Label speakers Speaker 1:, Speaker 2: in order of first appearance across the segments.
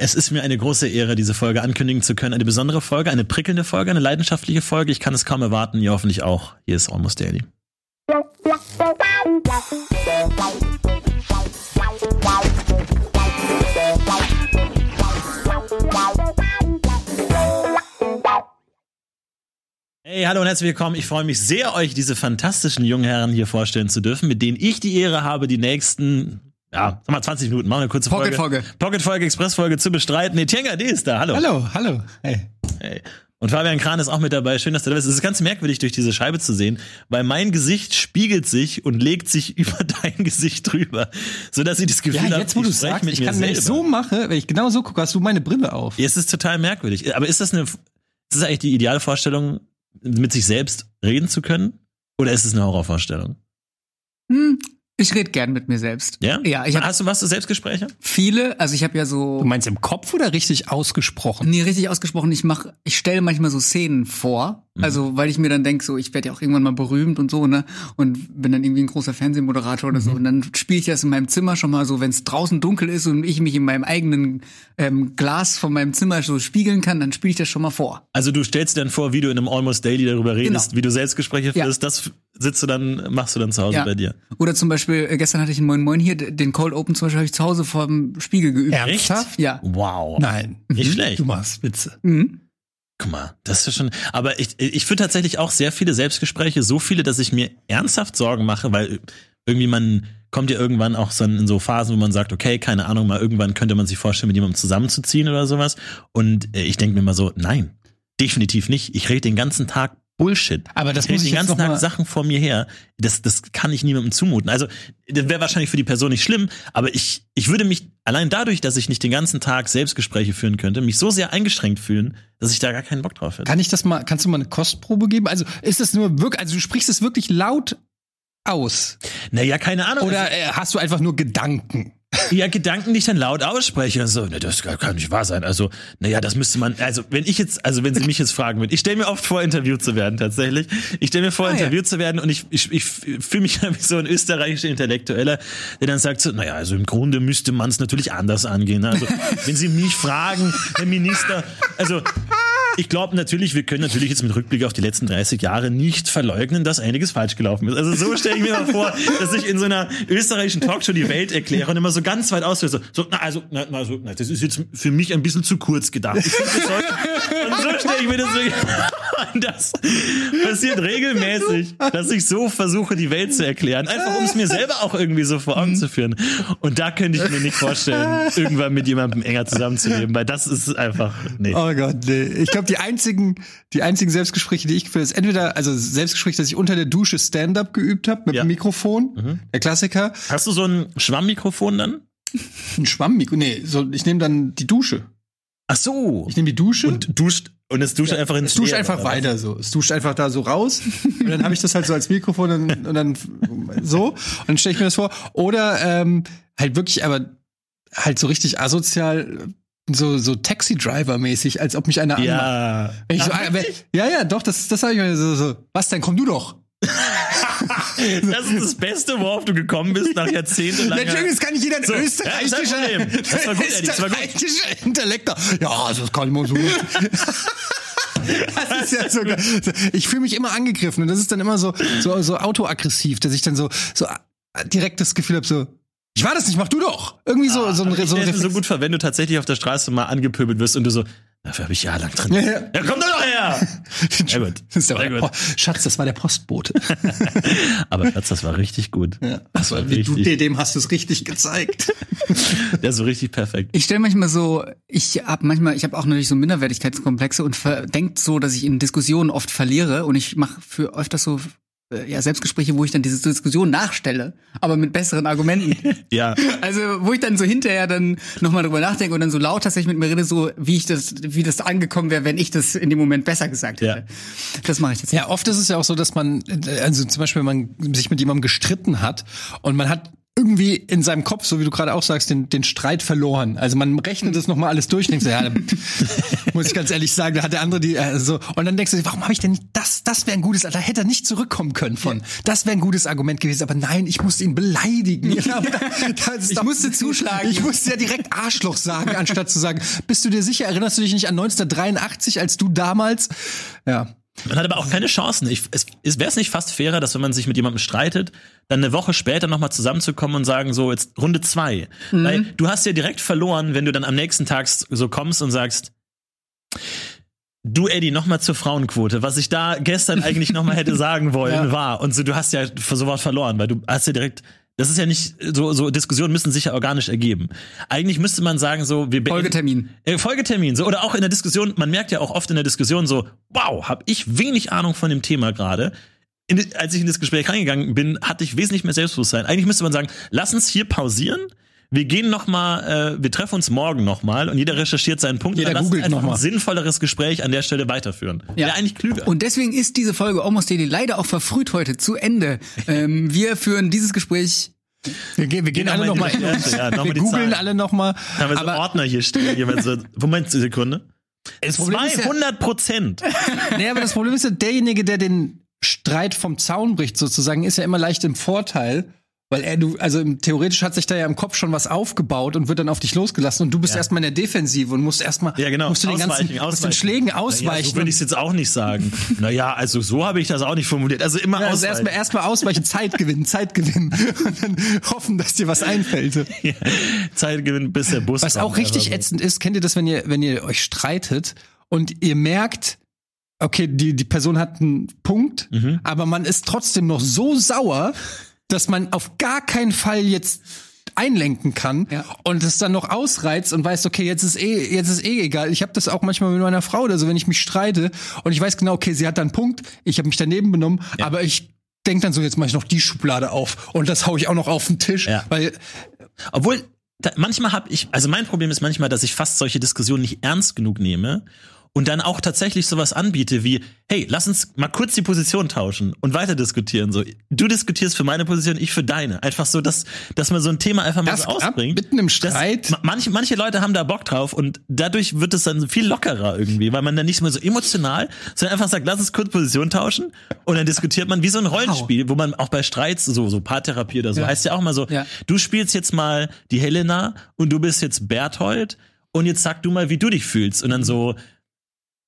Speaker 1: Es ist mir eine große Ehre, diese Folge ankündigen zu können. Eine besondere Folge, eine prickelnde Folge, eine leidenschaftliche Folge. Ich kann es kaum erwarten. Ihr hoffentlich auch. Hier ist Almost Daily. Hey, hallo und herzlich willkommen. Ich freue mich sehr, euch diese fantastischen jungen Herren hier vorstellen zu dürfen, mit denen ich die Ehre habe, die nächsten ja, sag mal 20 Minuten, machen wir eine kurze Folge.
Speaker 2: Pocket-Folge.
Speaker 1: Pocket-Folge, Express-Folge zu bestreiten. Nee, Tienga, die ist da. Hallo.
Speaker 2: Hallo, hallo. Hey.
Speaker 1: Hey. Und Fabian Kran ist auch mit dabei. Schön, dass du da bist. Es ist ganz merkwürdig, durch diese Scheibe zu sehen, weil mein Gesicht spiegelt sich und legt sich über dein Gesicht drüber, so dass ich das Gefühl
Speaker 2: Ja,
Speaker 1: habe,
Speaker 2: jetzt wo du
Speaker 1: ich spreche
Speaker 2: sagst,
Speaker 1: mit
Speaker 2: ich
Speaker 1: mir
Speaker 2: kann, wenn
Speaker 1: selber.
Speaker 2: ich so mache, wenn ich genau so gucke, hast du meine Brille auf.
Speaker 1: Ja, es ist total merkwürdig. Aber ist das eine, ist das eigentlich die ideale Vorstellung, mit sich selbst reden zu können? Oder ist es eine Horrorvorstellung?
Speaker 3: Hm, ich rede gern mit mir selbst.
Speaker 1: Ja?
Speaker 3: Ja, ich habe
Speaker 1: Hast du was zu Selbstgespräche?
Speaker 3: viele, also ich habe ja so
Speaker 2: Du meinst im Kopf oder richtig ausgesprochen?
Speaker 3: nie richtig ausgesprochen, ich mach ich stelle manchmal so Szenen vor,
Speaker 1: Mhm.
Speaker 3: also weil ich mir dann denk so, ich werde ja auch irgendwann mal berühmt und so, ne? Und bin dann irgendwie ein großer Fernsehmoderator oder so
Speaker 1: Mhm.
Speaker 3: und dann spiele ich das in meinem Zimmer schon mal so, wenn es draußen dunkel ist und ich mich in meinem eigenen ähm, Glas von meinem Zimmer so spiegeln kann, dann spiele ich das schon mal vor.
Speaker 1: Also du stellst dir dann vor, wie du in einem Almost Daily darüber redest,
Speaker 3: Genau.
Speaker 1: wie du Selbstgespräche
Speaker 3: Ja.
Speaker 1: führst, das sitzt du dann, machst du dann zu Hause
Speaker 3: Ja.
Speaker 1: bei dir.
Speaker 3: Oder zum Beispiel, äh, gestern hatte ich einen Moin Moin hier, den Cold Open zum Beispiel habe ich zu Hause vor dem Spiegel geübt.
Speaker 2: Ernsthaft?
Speaker 3: Ja.
Speaker 1: Wow.
Speaker 2: Nein.
Speaker 1: Nicht schlecht.
Speaker 2: Du machst Witze.
Speaker 3: Mhm.
Speaker 1: Guck mal, das ist ja schon. Aber ich, ich führe tatsächlich auch sehr viele Selbstgespräche, so viele, dass ich mir ernsthaft Sorgen mache, weil irgendwie man kommt ja irgendwann auch so in so Phasen, wo man sagt, okay, keine Ahnung, mal irgendwann könnte man sich vorstellen, mit jemandem zusammenzuziehen oder sowas. Und äh, ich denke mir mal so, nein, definitiv nicht. Ich rede den ganzen Tag Bullshit.
Speaker 2: Aber das
Speaker 1: ich
Speaker 2: muss ich
Speaker 1: den ganzen Tag Sachen vor mir her. Das, das kann ich niemandem zumuten. Also, das wäre wahrscheinlich für die Person nicht schlimm, aber ich, ich würde mich allein dadurch, dass ich nicht den ganzen Tag Selbstgespräche führen könnte, mich so sehr eingeschränkt fühlen, dass ich da gar keinen Bock drauf hätte.
Speaker 2: Kann ich das mal, kannst du mal eine Kostprobe geben? Also ist es nur wirklich, also du sprichst es wirklich laut aus?
Speaker 1: Naja, keine Ahnung.
Speaker 2: Oder äh, hast du einfach nur Gedanken?
Speaker 1: Ja, Gedanken, die ich dann laut ausspreche. So, ne, das kann nicht wahr sein. Also, naja, das müsste man, also wenn ich jetzt, also wenn Sie mich jetzt fragen würden, ich stelle mir oft vor, interviewt zu werden, tatsächlich. Ich stelle mir vor,
Speaker 3: Ah, ja.
Speaker 1: interviewt zu werden und ich, ich, ich fühle mich wie so ein österreichischer Intellektueller, der dann sagt so, naja, also im Grunde müsste man es natürlich anders angehen. Also, wenn Sie mich fragen, Herr Minister, also ich glaube natürlich, wir können natürlich jetzt mit Rückblick auf die letzten 30 Jahre nicht verleugnen, dass einiges falsch gelaufen ist. Also so stelle ich mir mal vor, dass ich in so einer österreichischen Talkshow die Welt erkläre und immer so ganz weit aushöre. So, na, also, na, na, so, na, das ist jetzt für mich ein bisschen zu kurz gedacht. Ich find, wir sollten- und so stelle ich mir das so das passiert regelmäßig, dass ich so versuche, die Welt zu erklären. Einfach um es mir selber auch irgendwie so vor Augen zu führen. Und da könnte ich mir nicht vorstellen, irgendwann mit jemandem enger zusammenzuleben, weil das ist einfach, nee.
Speaker 2: Oh Gott, nee. Ich glaube, die einzigen, die einzigen Selbstgespräche, die ich führe, ist entweder, also Selbstgespräch, dass ich unter der Dusche Stand-up geübt habe mit
Speaker 1: Ja.
Speaker 2: dem Mikrofon, der Klassiker.
Speaker 1: Hast du so ein Schwammmikrofon dann?
Speaker 2: Ein Schwammmikro, nee, so, ich nehme dann die Dusche.
Speaker 1: Ach so.
Speaker 2: Ich nehme die Dusche
Speaker 1: Und duscht und es duscht einfach ins
Speaker 2: Es duscht einfach
Speaker 1: was?
Speaker 2: weiter so. Es duscht einfach da so raus. und dann habe ich das halt so als Mikrofon und, und dann so. Und dann stelle ich mir das vor. Oder ähm, halt wirklich, aber halt so richtig asozial, so, so Taxi-Driver-mäßig, als ob mich einer anmacht.
Speaker 1: Ja.
Speaker 2: Ich so, aber, ja, ja, doch, das, das habe ich mir so, so. Was denn? Komm du doch.
Speaker 1: Das ist das Beste, worauf du gekommen bist nach jahrzehntelanger...
Speaker 2: Natürlich, das kann nicht jeder
Speaker 1: So, ja,
Speaker 2: österreichischer,
Speaker 1: Problem. Das war gut, Eddie, das war gut.
Speaker 2: Intellektor. Ja, also das kann ich mal so. Das ist ja sogar, ich fühle mich immer angegriffen und das ist dann immer so, so, so autoaggressiv, dass ich dann so, so direkt das Gefühl habe, so, ich war das nicht, mach du doch. Irgendwie so, so ein,
Speaker 1: ich
Speaker 2: so ein
Speaker 1: so
Speaker 2: Reflex-
Speaker 1: gut wenn du tatsächlich auf der Straße mal angepöbelt wirst und du so, dafür habe ich jahrelang drin.
Speaker 2: Ja,
Speaker 1: Ja,
Speaker 2: ja.
Speaker 1: komm doch her! Sehr gut.
Speaker 2: Das
Speaker 1: Sehr gut.
Speaker 2: Schatz, das war der Postbote.
Speaker 1: Aber Schatz, das war richtig gut.
Speaker 2: Ja.
Speaker 1: Das war
Speaker 2: Wie du,
Speaker 1: richtig,
Speaker 2: dir- dem hast du es richtig gezeigt.
Speaker 1: der ist so richtig perfekt.
Speaker 3: Ich stelle manchmal so, ich habe manchmal, ich habe auch natürlich so Minderwertigkeitskomplexe und denkt so, dass ich in Diskussionen oft verliere und ich mache für öfters so ja Selbstgespräche, wo ich dann diese Diskussion nachstelle, aber mit besseren Argumenten.
Speaker 1: Ja.
Speaker 3: Also wo ich dann so hinterher dann nochmal drüber nachdenke und dann so laut tatsächlich mit mir rede, so wie ich das, wie das angekommen wäre, wenn ich das in dem Moment besser gesagt hätte. Das mache ich jetzt.
Speaker 2: Ja, oft ist es ja auch so, dass man, also zum Beispiel, wenn man sich mit jemandem gestritten hat und man hat irgendwie in seinem Kopf, so wie du gerade auch sagst, den, den Streit verloren. Also man rechnet das nochmal alles durch und denkt so, ja, muss ich ganz ehrlich sagen, da hat der andere die, äh, so. Und dann denkst du, warum habe ich denn nicht das, das wäre ein gutes, da hätte er nicht zurückkommen können von. Das wäre ein gutes Argument gewesen, aber nein, ich musste ihn beleidigen. Ja, da,
Speaker 3: Ich
Speaker 2: doch-
Speaker 3: musste zuschlagen.
Speaker 2: Ich musste ja direkt Arschloch sagen, anstatt zu sagen, bist du dir sicher, erinnerst du dich nicht an 1983, als du damals, ja.
Speaker 1: Man hat aber auch keine Chancen. Ich, es, es wäre es nicht fast fairer, dass wenn man sich mit jemandem streitet, dann eine Woche später nochmal zusammenzukommen und sagen, so, jetzt Runde zwei. Weil du hast ja direkt verloren, wenn du dann am nächsten Tag so kommst und sagst, du Eddie, nochmal zur Frauenquote. Was ich da gestern eigentlich nochmal hätte sagen wollen,
Speaker 2: Ja.
Speaker 1: war. Und so, du hast ja sowas verloren, weil du hast ja direkt. Das ist ja nicht, so, so Diskussionen müssen sich ja organisch ergeben. Eigentlich müsste man sagen, so, wir
Speaker 3: Folgetermin.
Speaker 1: äh, Folgetermin, so oder auch in der Diskussion, man merkt ja auch oft in der Diskussion so, wow, habe ich wenig Ahnung von dem Thema gerade. Als ich in das Gespräch reingegangen bin, hatte ich wesentlich mehr Selbstbewusstsein. Eigentlich müsste man sagen, lass uns hier pausieren. Wir gehen noch mal, äh, wir treffen uns morgen noch mal und jeder recherchiert seinen Punkt.
Speaker 2: Jeder
Speaker 1: und dann lass uns
Speaker 2: googelt noch mal.
Speaker 1: ein sinnvolleres Gespräch an der Stelle weiterführen. Ja, eigentlich klüger.
Speaker 3: Und deswegen ist diese Folge Almost Daily leider auch verfrüht heute zu Ende. ähm, wir führen dieses Gespräch.
Speaker 2: Wir gehen, wir gehen
Speaker 1: Gehen
Speaker 2: alle
Speaker 1: noch mal
Speaker 2: nochmal,
Speaker 1: in ja, noch mal
Speaker 2: wir googeln alle nochmal.
Speaker 1: haben wir so Ordner hier stehen. Jemand so, Moment, Sekunde.
Speaker 2: Ja-
Speaker 1: 200 Prozent.
Speaker 2: Nee, aber das Problem ist ja, derjenige, der den Streit vom Zaun bricht, sozusagen, ist ja immer leicht im Vorteil. Weil er, du, also im- theoretisch hat sich da ja im Kopf schon was aufgebaut und wird dann auf dich losgelassen und du bist
Speaker 1: Ja.
Speaker 2: erstmal in der Defensive und musst erstmal,
Speaker 1: Ja, genau.
Speaker 2: musst du den ganzen,
Speaker 1: Ausweichen,
Speaker 2: musst den
Speaker 1: ausweichen.
Speaker 2: Schlägen
Speaker 1: Naja,
Speaker 2: ausweichen.
Speaker 1: so würde ich es jetzt auch nicht sagen. naja, also so habe ich das auch nicht formuliert. Also immer
Speaker 2: Ja, also erstmal erstmal ausweichen, Zeit gewinnen, Zeit gewinnen und dann hoffen, dass dir was einfällt.
Speaker 1: Ja, Zeit gewinnen, bis der Bus
Speaker 2: Was
Speaker 1: kommt.
Speaker 2: auch richtig
Speaker 1: Einfach so.
Speaker 2: ätzend ist, kennt ihr das, wenn ihr, wenn ihr euch streitet und ihr merkt, okay, die, die Person hat einen Punkt,
Speaker 1: Mhm.
Speaker 2: aber man ist trotzdem noch so sauer, dass man auf gar keinen Fall jetzt einlenken kann
Speaker 3: Ja.
Speaker 2: und es dann noch ausreizt und weiß, okay, jetzt ist eh, jetzt ist eh egal. Ich habe das auch manchmal mit meiner Frau oder so, wenn ich mich streite und ich weiß genau, okay, sie hat da einen Punkt, ich habe mich daneben benommen, aber ich denk dann so, jetzt mache ich noch die Schublade auf und das hau ich auch noch auf den Tisch,
Speaker 1: Ja.
Speaker 2: weil
Speaker 1: Obwohl, da, manchmal habe ich, also mein Problem ist manchmal, dass ich fast solche Diskussionen nicht ernst genug nehme und dann auch tatsächlich sowas anbiete wie, hey, lass uns mal kurz die Position tauschen und weiter diskutieren. So, du diskutierst für meine Position, ich für deine. Einfach so, dass, dass man so ein Thema einfach mal
Speaker 2: Das
Speaker 1: so ausbringt.
Speaker 2: mitten im
Speaker 1: Das-
Speaker 2: Streit.
Speaker 1: ma- manche, manche Leute haben da Bock drauf und dadurch wird es dann viel lockerer irgendwie, weil man dann nicht mehr so emotional, sondern einfach sagt, lass uns kurz Position tauschen und dann diskutiert man wie so ein Rollenspiel, wo man auch bei Streits, so, so Paartherapie oder so,
Speaker 3: Ja.
Speaker 1: heißt ja auch mal so,
Speaker 3: Ja.
Speaker 1: du spielst jetzt mal die Helena und du bist jetzt Berthold und jetzt sag du mal, wie du dich fühlst und dann so,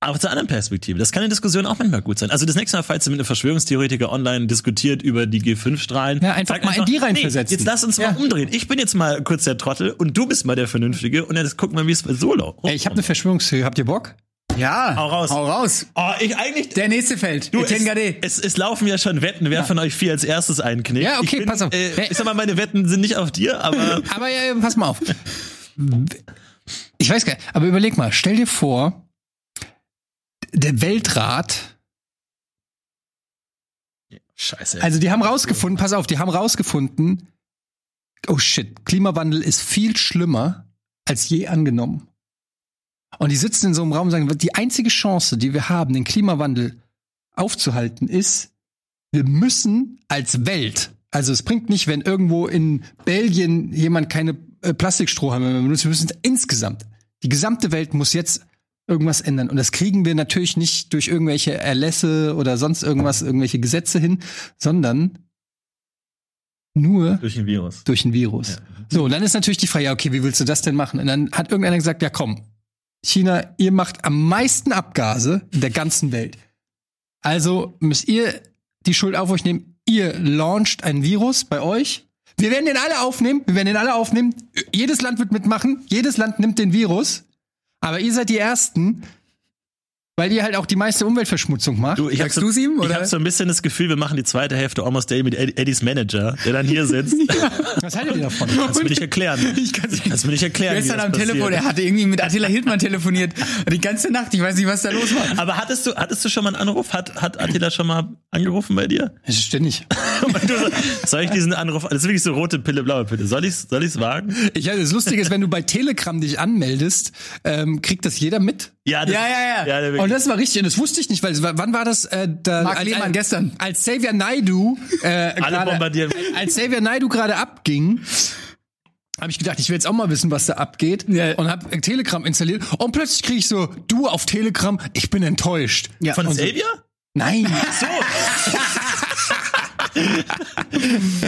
Speaker 1: aus der anderen Perspektive. Das kann in Diskussionen auch manchmal gut sein. Also das nächste Mal, falls ihr mit einem Verschwörungstheoretiker online diskutiert über die G5-Strahlen.
Speaker 2: Ja, einfach
Speaker 1: sag
Speaker 2: mal in die reinversetzen.
Speaker 1: Nee, jetzt lass uns
Speaker 2: Ja.
Speaker 1: mal umdrehen. Ich bin jetzt mal kurz der Trottel und du bist mal der Vernünftige und jetzt gucken wir, wie es bei Solo.
Speaker 2: Ey, ich habe eine Verschwörungstheorie. Habt ihr Bock?
Speaker 3: Ja,
Speaker 1: Hau raus.
Speaker 3: Hau raus.
Speaker 1: Oh, ich eigentlich.
Speaker 3: Der nächste fällt.
Speaker 1: Du, es, es, es laufen ja schon Wetten, wer von euch vier als erstes einknickt.
Speaker 2: Ja, okay,
Speaker 1: ich bin,
Speaker 2: pass auf.
Speaker 1: Äh, ich sag mal, meine Wetten sind nicht auf dir, aber
Speaker 2: Aber ja, pass mal auf. Ich weiß gar nicht, aber überleg mal, stell dir vor, der Weltrat,
Speaker 1: Scheiße.
Speaker 2: also die haben rausgefunden, pass auf, die haben rausgefunden, oh shit, Klimawandel ist viel schlimmer als je angenommen. Und die sitzen in so einem Raum und sagen, die einzige Chance, die wir haben, den Klimawandel aufzuhalten, ist, wir müssen als Welt, also es bringt nicht, wenn irgendwo in Belgien jemand keine äh, Plastikstrohhalme mehr benutzt, wir müssen insgesamt, die gesamte Welt muss jetzt irgendwas ändern. Und das kriegen wir natürlich nicht durch irgendwelche Erlässe oder sonst irgendwas, irgendwelche Gesetze hin, sondern nur
Speaker 1: durch ein Virus.
Speaker 2: durch ein Virus. So, und dann ist natürlich die Frage, ja, okay, wie willst du das denn machen? Und dann hat irgendeiner gesagt, ja komm, China, ihr macht am meisten Abgase in der ganzen Welt. Also müsst ihr die Schuld auf euch nehmen. Ihr launcht ein Virus bei euch. Wir werden den alle aufnehmen. Wir werden den alle aufnehmen. Jedes Land wird mitmachen. Jedes Land nimmt den Virus. Aber ihr seid die Ersten, weil ihr halt auch die meiste Umweltverschmutzung macht.
Speaker 1: Du, ich
Speaker 3: Sagst
Speaker 1: so,
Speaker 3: du's ihm,
Speaker 1: Ich
Speaker 3: oder?
Speaker 1: habe so ein bisschen das Gefühl, wir machen die zweite Hälfte Almost Day mit Ed- Eddies Manager, der dann hier sitzt.
Speaker 2: Was haltet ihr davon?
Speaker 1: Kannst du mir nicht erklären.
Speaker 3: Ich.
Speaker 1: Kannst du mir nicht erklären.
Speaker 3: Gestern am Telefon,
Speaker 1: passiert.
Speaker 3: er hatte irgendwie mit Attila Hildmann telefoniert. Die ganze Nacht, ich weiß nicht, was da los war.
Speaker 1: Aber hattest du, hattest du schon mal einen Anruf? Hat, hat Attila schon mal angerufen bei dir?
Speaker 2: Ständig.
Speaker 1: Du soll ich diesen Anruf, das ist wirklich so rote Pille, blaue Pille. Soll ich's, soll ich's wagen?
Speaker 2: Ich, das Lustige ist, wenn du bei Telegram dich anmeldest, ähm, kriegt das jeder mit.
Speaker 1: Ja, das,
Speaker 3: Ja, ja, ja.
Speaker 1: wirklich.
Speaker 2: Und das war richtig, und das wusste ich nicht, weil wann war das? Äh, da,
Speaker 3: Marc Lehmann gestern.
Speaker 2: Als Xavier Naidu äh, gerade-
Speaker 1: bombardieren.
Speaker 2: als Xavier Naidu gerade abging, habe ich gedacht, ich will jetzt auch mal wissen, was da abgeht.
Speaker 3: Ja.
Speaker 2: Und habe Telegram installiert. Und plötzlich kriege ich so, du auf Telegram, ich bin enttäuscht.
Speaker 3: Ja.
Speaker 1: Von
Speaker 2: Und so-
Speaker 1: Xavier?
Speaker 2: Nein.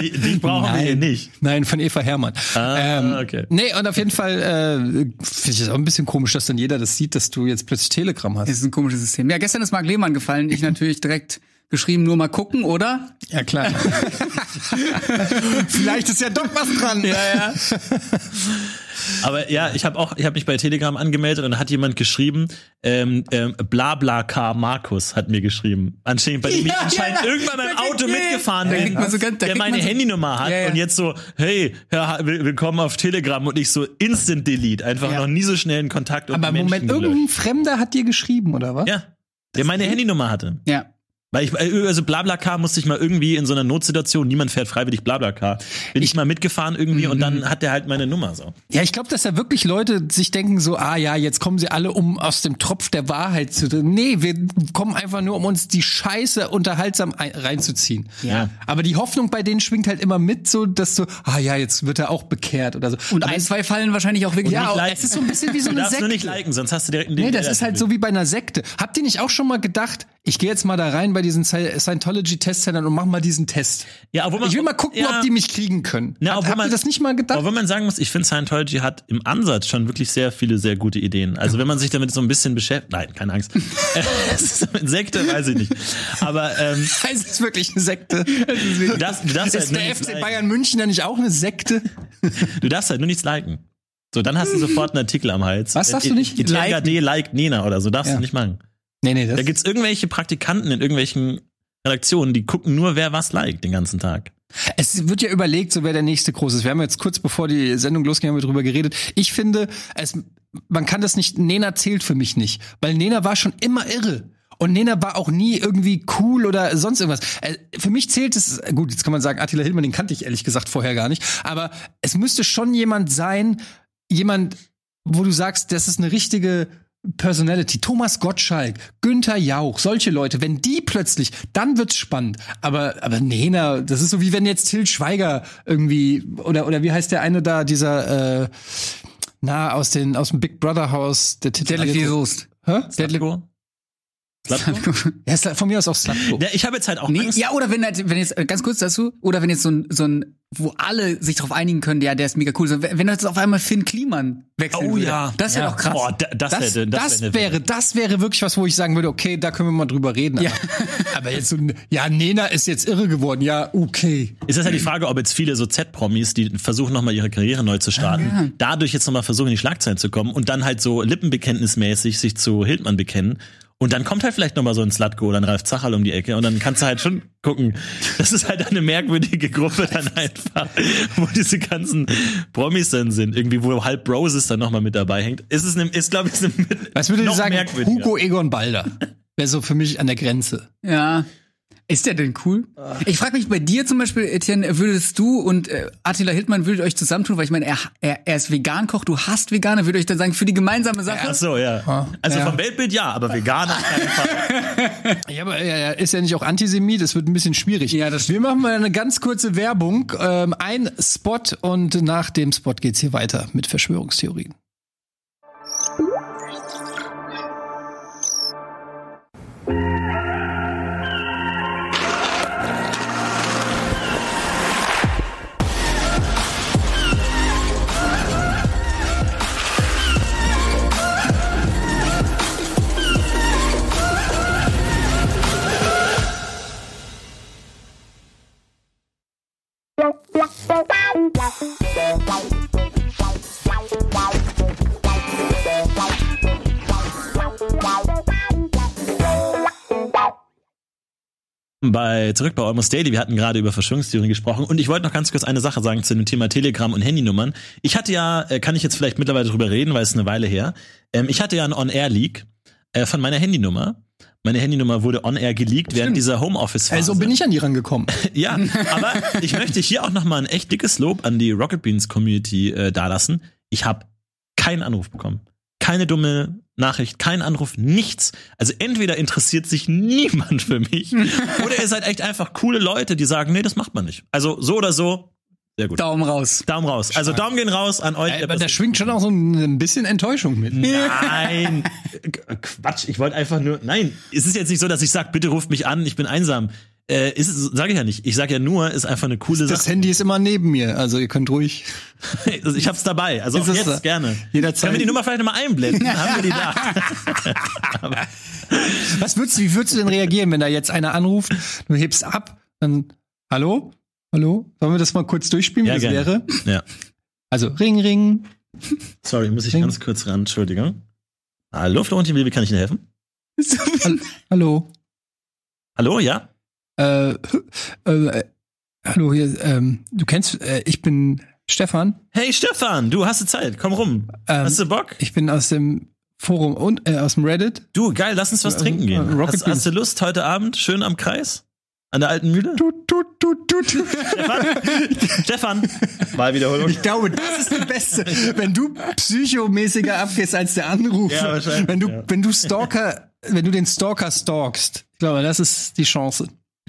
Speaker 1: Die, die brauchen wir hier nicht.
Speaker 2: Nein, von Eva Hermann. Ähm,
Speaker 1: Ah, okay.
Speaker 2: Nee, und auf jeden Fall äh, finde ich das auch ein bisschen komisch, dass dann jeder das sieht, dass du jetzt plötzlich Telegram hast.
Speaker 3: Das ist ein komisches System. Ja, gestern ist Marc Lehmann gefallen. Ich natürlich direkt geschrieben, nur mal gucken, oder?
Speaker 2: Ja, klar. Vielleicht ist ja doch was dran.
Speaker 3: Ja, ja.
Speaker 1: Aber ja, ich habe auch, ich habe mich bei Telegram angemeldet und da hat jemand geschrieben, ähm, ähm, Blabla Markus hat mir geschrieben. Anscheinend, bei dem ich
Speaker 3: Ja,
Speaker 1: anscheinend
Speaker 3: ja.
Speaker 1: irgendwann beim Auto mitgefahren bin,
Speaker 3: so ganz-
Speaker 1: der meine
Speaker 3: so-
Speaker 1: Handynummer hat
Speaker 3: Ja, ja.
Speaker 1: und jetzt so, hey, will- willkommen auf Telegram und ich so Instant Delete, einfach
Speaker 3: Ja.
Speaker 1: noch nie so schnell in Kontakt und
Speaker 2: Aber
Speaker 1: Menschen
Speaker 2: Moment,
Speaker 1: gelöscht.
Speaker 2: irgendein Fremder hat dir geschrieben, oder was?
Speaker 1: Ja, der meine Handynummer hatte.
Speaker 3: Ja.
Speaker 1: Weil ich, also Blablacar musste ich mal irgendwie in so einer Notsituation, niemand fährt freiwillig Blablacar, bin ich, mal mitgefahren irgendwie und
Speaker 3: Mhm.
Speaker 1: dann hat der halt meine Nummer so.
Speaker 2: Ja, ich glaube, dass da wirklich Leute sich denken so, ah ja, jetzt kommen sie alle, um aus dem Tropf der Wahrheit zu. Nee, wir kommen einfach nur, um uns die Scheiße unterhaltsam ein- reinzuziehen.
Speaker 1: Ja.
Speaker 2: Aber die Hoffnung bei denen schwingt halt immer mit, so dass so, ah ja, jetzt wird er auch bekehrt oder so.
Speaker 3: Und
Speaker 2: Aber
Speaker 3: ein, zwei fallen wahrscheinlich auch wirklich.
Speaker 2: ja, es ist so ein bisschen wie so
Speaker 1: Du
Speaker 2: eine
Speaker 1: darfst
Speaker 2: Sekte.
Speaker 1: nur nicht liken, sonst hast du direkt einen
Speaker 2: Nee, das ist halt so wie bei einer Sekte. Habt ihr nicht auch schon mal gedacht, ich gehe jetzt mal da rein bei diesen Sci- Scientology-Testzentren und mach mal diesen Test?
Speaker 1: Ja, obwohl man-
Speaker 2: ich will mal gucken,
Speaker 1: ja.
Speaker 2: ob die mich kriegen können.
Speaker 1: Ja,
Speaker 2: Hat, habt
Speaker 1: man-
Speaker 2: ihr das nicht mal gedacht?
Speaker 1: Aber wenn man sagen muss, ich finde Scientology hat im Ansatz schon wirklich sehr viele sehr gute Ideen. Also wenn man sich damit so ein bisschen beschäftigt, nein, keine Angst. Es ist eine Sekte, weiß ich nicht. Aber ähm,
Speaker 2: Es ist wirklich eine Sekte.
Speaker 1: darfst, du darfst halt
Speaker 2: Ist
Speaker 1: nur
Speaker 2: der FC
Speaker 1: liken.
Speaker 2: Bayern München ja nicht auch eine Sekte?
Speaker 1: Du darfst halt nur nichts liken. So, dann hast du sofort einen Artikel am Hals.
Speaker 2: Was darfst du nicht?
Speaker 1: Itenga
Speaker 2: Liken?
Speaker 1: D liked Nena oder so, darfst
Speaker 2: Ja.
Speaker 1: du nicht machen.
Speaker 2: Nee, nee, das
Speaker 1: Da gibt's irgendwelche Praktikanten in irgendwelchen Redaktionen, die gucken nur, wer was liked den ganzen Tag.
Speaker 2: Es wird ja überlegt, so wer der nächste große ist. Wir haben jetzt kurz bevor die Sendung losging, haben wir drüber geredet. Ich finde, es, man kann das nicht, Nena zählt für mich nicht, weil Nena war schon immer irre. Und Nena war auch nie irgendwie cool oder sonst irgendwas. Äh, Für mich zählt es, gut, jetzt kann man sagen, Attila Hildmann, den kannte ich ehrlich gesagt vorher gar nicht, aber es müsste schon jemand sein, jemand, wo du sagst, das ist eine richtige Personality. Thomas Gottschalk, Günther Jauch, solche Leute, wenn die plötzlich, dann wird's spannend. Aber, aber Nena, das ist so wie wenn jetzt Till Schweiger irgendwie, oder, oder wie heißt der eine da, dieser, äh, na, aus den, aus dem Big Brother Haus, der Titel.
Speaker 3: Deadlift Soest.
Speaker 2: Hä?
Speaker 1: Slatko? Slatko?
Speaker 2: Ja, von mir aus auch Slatko.
Speaker 1: Ja, ich habe jetzt halt auch
Speaker 3: Nee,
Speaker 1: Angst.
Speaker 3: ja, oder wenn, halt- wenn jetzt, äh, ganz kurz dazu, oder wenn jetzt so ein, so ein, wo alle sich darauf einigen können, ja, der ist mega cool. So, wenn jetzt auf einmal Finn Kliman wechseln
Speaker 1: Oh
Speaker 3: würde,
Speaker 1: ja.
Speaker 3: Das wäre
Speaker 1: Ja.
Speaker 3: doch krass.
Speaker 1: Boah, da- das,
Speaker 2: Das,
Speaker 1: hätte, das,
Speaker 2: das
Speaker 1: wäre
Speaker 2: wäre, das wäre wirklich was, wo ich sagen würde, okay, da können wir mal drüber reden.
Speaker 3: Ja.
Speaker 2: Aber, aber jetzt so, ein- ja, Nena ist jetzt irre geworden. Ja, okay.
Speaker 1: Ist das halt die Frage, ob jetzt viele so Z-Promis, die versuchen nochmal ihre Karriere neu zu starten, dadurch jetzt nochmal versuchen, in die Schlagzeilen zu kommen und dann halt so lippenbekenntnismäßig sich zu Hildmann bekennen. Und dann kommt halt vielleicht nochmal so ein Slatko oder ein Ralf Zacherl um die Ecke und dann kannst du halt schon gucken. Das ist halt eine merkwürdige Gruppe dann einfach, wo diese ganzen Promis dann sind. Irgendwie, wo halb Broses dann nochmal mit dabei hängt. Ist es, eine- ist glaube ich, eine,
Speaker 2: Was würdet ihr
Speaker 1: noch
Speaker 2: sagen?
Speaker 1: merkwürdiger.
Speaker 2: Hugo Egon Balder. Wäre so für mich an der Grenze.
Speaker 3: Ja. Ist der denn cool? Ich frage mich bei dir zum Beispiel, Etienne, würdest du und äh, Attila Hildmann würdet euch zusammentun, weil ich meine, er, er, er ist Vegan-Koch, du hast Veganer, würdet euch dann sagen, für die gemeinsame Sache?
Speaker 1: Ach so, ja. Also
Speaker 2: Ja.
Speaker 1: vom Weltbild ja, aber Veganer auf keinen Fall.
Speaker 2: Ja, aber er er ist ja nicht auch Antisemit, das wird ein bisschen schwierig.
Speaker 3: Ja, das
Speaker 2: Wir machen mal eine ganz kurze Werbung, ähm, ein Spot und nach dem Spot geht's hier weiter mit Verschwörungstheorien.
Speaker 1: Bei zurück bei Almost Daily. Wir hatten gerade über Verschwörungstheorien gesprochen und ich wollte noch ganz kurz eine Sache sagen zu dem Thema Telegram und Handynummern. Ich hatte ja, äh, kann ich jetzt vielleicht mittlerweile drüber reden, weil es eine Weile her. Ähm, ich hatte ja einen On-Air-Leak äh, von meiner Handynummer Meine Handynummer wurde on-air geleakt während dieser Homeoffice-Phase.
Speaker 2: Also bin ich an die rangekommen.
Speaker 1: Ja, aber ich möchte hier auch nochmal ein echt dickes Lob an die Rocket Beans Community äh, dalassen. Ich habe keinen Anruf bekommen. Keine dumme Nachricht, kein Anruf, nichts. Also entweder interessiert sich niemand für mich oder ihr seid echt einfach coole Leute, die sagen, nee, das macht man nicht. Also so oder so, sehr gut.
Speaker 3: Daumen raus.
Speaker 1: Daumen raus. Also Daumen gehen raus an euch.
Speaker 2: Aber da schwingt schon auch so ein bisschen Enttäuschung mit.
Speaker 1: Nein, Quatsch. Ich wollte einfach nur. Nein, es ist jetzt nicht so, dass ich sage, bitte ruft mich an, ich bin einsam. Äh, ist es, sage ich ja nicht. Ich sage ja nur, ist einfach eine coole
Speaker 2: Das
Speaker 1: Sache.
Speaker 2: Handy ist immer neben mir, also ihr könnt ruhig.
Speaker 1: Also ich hab's dabei. Also jetzt
Speaker 2: so?
Speaker 1: gerne.
Speaker 2: Jederzeit.
Speaker 1: Können wir die Nummer vielleicht nochmal einblenden? Dann haben wir die da.
Speaker 2: Was würdest du, wie würdest du denn reagieren, wenn da jetzt einer anruft, du hebst ab, dann Hallo? Hallo? Sollen wir das mal kurz durchspielen, wie
Speaker 1: Ja,
Speaker 2: das
Speaker 1: gerne.
Speaker 2: wäre?
Speaker 1: Ja.
Speaker 2: Also Ring, Ring.
Speaker 1: Sorry, muss ich
Speaker 2: Ring.
Speaker 1: ganz kurz ran. Entschuldigung. Hallo, Florentin wie kann ich Ihnen helfen?
Speaker 2: Hall- Hallo.
Speaker 1: Hallo, ja?
Speaker 2: Äh, äh, hallo, hier, ähm, du kennst, äh, ich bin Stefan.
Speaker 1: Hey Stefan, du hast du Zeit, komm rum.
Speaker 2: Ähm,
Speaker 1: hast du Bock?
Speaker 2: Ich bin aus dem Forum und äh, aus dem Reddit.
Speaker 1: Du, geil, lass uns was
Speaker 2: Äh,
Speaker 1: trinken
Speaker 2: äh,
Speaker 1: gehen.
Speaker 2: Rocket
Speaker 1: Hast, hast du Lust heute Abend schön am Kreis? An der alten Mühle?
Speaker 2: Tut, tut, tut, tut.
Speaker 1: Stefan? Stefan? Wahlwiederholung.
Speaker 2: Ich glaube, das ist die beste. Wenn du psychomäßiger abgehst als der Anruf.
Speaker 1: Ja, wahrscheinlich,
Speaker 2: Wenn du,
Speaker 1: ja.
Speaker 2: wenn du Stalker, wenn du den Stalker stalkst. Ich glaube, das ist die Chance.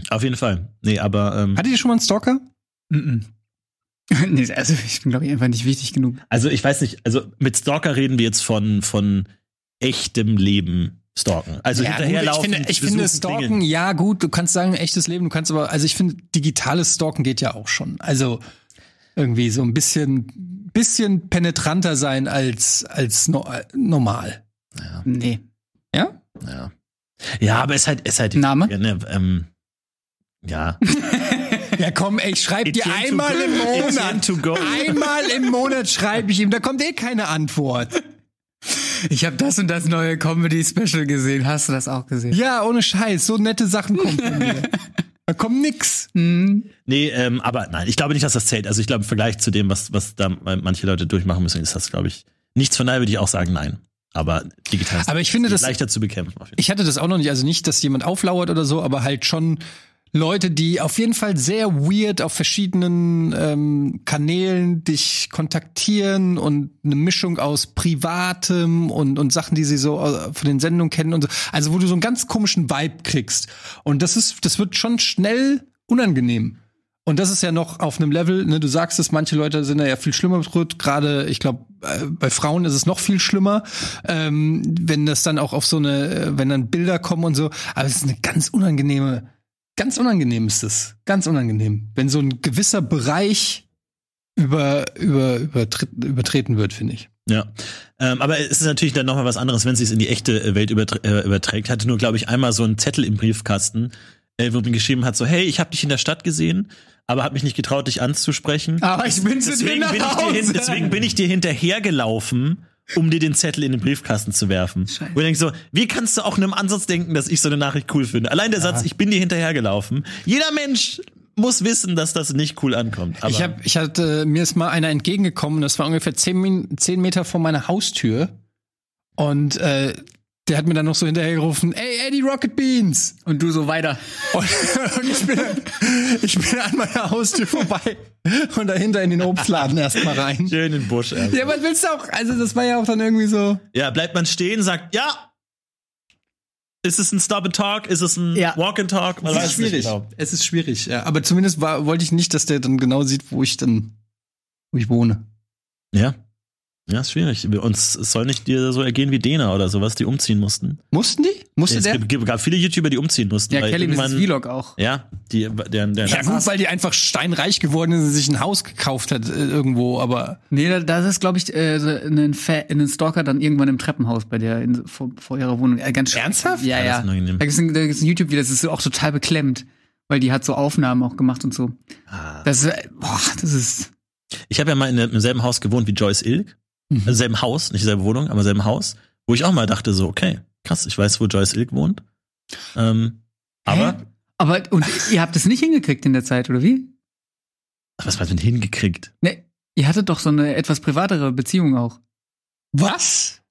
Speaker 1: Auf jeden Fall. Nee, aber ähm,
Speaker 2: Hattet ihr schon mal einen Stalker?
Speaker 3: Mhm. nee, also ich bin, glaube ich, einfach nicht wichtig genug.
Speaker 1: also ich weiß nicht, also mit Stalker reden wir jetzt von, von echtem Leben stalken. Also
Speaker 2: gut, ich
Speaker 1: hinterherlaufen.
Speaker 2: finde, ich finde Stalken,
Speaker 1: Dinge.
Speaker 2: ja gut, du kannst sagen, echtes Leben, du kannst aber, also ich finde, digitales Stalken geht ja auch schon. Also irgendwie so ein bisschen, bisschen penetranter sein als, als no, normal.
Speaker 3: Nee.
Speaker 2: Ja?
Speaker 1: Ja. Ja, aber es ist halt, es ist halt die
Speaker 3: Name?
Speaker 1: Frage, ne? ähm, ja.
Speaker 2: Ja, komm, ey, ich schreib dir einmal im Monat. Einmal im Monat schreibe ich ihm, da kommt eh keine Antwort.
Speaker 3: Ich habe das und das neue Comedy-Special gesehen. Hast du das auch gesehen?
Speaker 2: Ja, ohne Scheiß, so nette Sachen kommen von mir. Da kommt nix.
Speaker 3: Mhm.
Speaker 1: Nee, ähm, aber nein, ich glaube nicht, dass das zählt. Also ich glaube, im Vergleich zu dem, was, was da manche Leute durchmachen müssen, ist das, glaube ich, nichts von daher würde ich auch sagen, nein. Aber digital ist
Speaker 2: Aber ich finde, das-
Speaker 1: leichter zu bekämpfen. Auf jeden Fall.
Speaker 2: Ich hatte das auch noch nicht, also nicht, dass jemand auflauert oder so, aber halt schon Leute, die auf jeden Fall sehr weird auf verschiedenen ähm, Kanälen dich kontaktieren und eine Mischung aus Privatem und, und Sachen, die sie so äh, von den Sendungen kennen und so. Also wo du so einen ganz komischen Vibe kriegst. Und das ist, das wird schon schnell unangenehm. Und das ist ja noch auf einem Level, ne, du sagst es, manche Leute sind da ja viel schlimmer bedroht. Gerade, ich glaube, äh, bei Frauen ist es noch viel schlimmer, ähm, wenn das dann auch auf so eine, äh, wenn dann Bilder kommen und so. Aber es ist eine ganz unangenehme, ganz unangenehm ist es. Ganz unangenehm. Wenn so ein gewisser Bereich über, über, übertritt, übertreten wird, finde ich.
Speaker 1: Ja, ähm, aber es ist natürlich dann nochmal was anderes, wenn es sich in die echte Welt äh, überträgt. Hatte nur, glaube ich, einmal so einen Zettel im Briefkasten, äh, wo mir geschrieben hat, so, hey, ich habe dich in der Stadt gesehen, aber habe mich nicht getraut, dich anzusprechen.
Speaker 3: Aber ich bin zu dir
Speaker 1: deswegen,
Speaker 3: nach
Speaker 1: bin ich dir hin,
Speaker 3: Hause.
Speaker 1: deswegen bin ich dir hinterhergelaufen, um dir den Zettel in den Briefkasten zu werfen.
Speaker 3: Scheiße.
Speaker 1: Wo ich denk so, wie kannst du auch in einem Ansatz denken, dass ich so eine Nachricht cool finde? Allein der Satz, ich bin dir hinterhergelaufen. Jeder Mensch muss wissen, dass das nicht cool ankommt. Aber
Speaker 2: Ich hab, ich hatte, mir ist mal einer entgegengekommen, das war ungefähr zehn, zehn Meter vor meiner Haustür. Und äh, der hat mir dann noch so hinterhergerufen, ey, Eddie Rocket Beans.
Speaker 3: Und du so weiter.
Speaker 2: Und, und ich, bin, ich bin an meiner Haustür vorbei und dahinter in den Obstladen erstmal rein.
Speaker 1: schön in den Busch. erst.
Speaker 2: Ja, was willst du auch? Also, das war ja auch dann irgendwie so.
Speaker 1: Ja, bleibt man stehen, sagt, ja. Ist es ein Stop and Talk? Ist es ein
Speaker 3: Ja.
Speaker 1: Walk and Talk? Man
Speaker 2: Es
Speaker 1: weiß
Speaker 2: ist
Speaker 1: es nicht
Speaker 2: schwierig.
Speaker 1: genau.
Speaker 2: Es ist schwierig, ja. Aber zumindest war, wollte ich nicht, dass der dann genau sieht, wo ich dann, wo ich wohne.
Speaker 1: Ja. Ja, ist schwierig. Uns es soll nicht dir so ergehen wie Dena oder sowas, die umziehen mussten.
Speaker 2: Mussten die? Musste
Speaker 1: Es
Speaker 2: der?
Speaker 1: gibt, gab viele YouTuber, die umziehen mussten.
Speaker 3: Ja,
Speaker 1: weil
Speaker 3: Kelly Mrs. Vlog auch.
Speaker 1: Ja, die, deren, deren
Speaker 2: Ja, gut, weil die einfach steinreich geworden ist und sich ein Haus gekauft hat äh, irgendwo, aber.
Speaker 3: Nee, da- das ist, glaube ich, äh, so ein, Fa ein Stalker dann irgendwann im Treppenhaus bei der in, vor, vor ihrer Wohnung. Äh, ganz.
Speaker 2: Ernsthaft?
Speaker 3: Ja,
Speaker 1: Ja.
Speaker 3: Da gibt's ein, da gibt's ein YouTube-Video, das ist auch total beklemmt, weil die hat so Aufnahmen auch gemacht und so.
Speaker 1: Ah.
Speaker 3: Das ist, äh, boah, das ist.
Speaker 1: Ich habe ja mal in, der- im selben Haus gewohnt wie Joyce Ilk.
Speaker 2: Mhm.
Speaker 1: Also selben Haus, nicht selbe Wohnung, aber selben Haus, wo ich auch mal dachte so, okay, krass, ich weiß, wo Joyce Ilk wohnt. Ähm, aber,
Speaker 3: Hä? Aber, und ihr habt es nicht hingekriegt in der Zeit, oder wie?
Speaker 1: was hat man hingekriegt?
Speaker 3: Ne, ihr hattet doch so eine etwas privatere Beziehung auch.
Speaker 2: Was?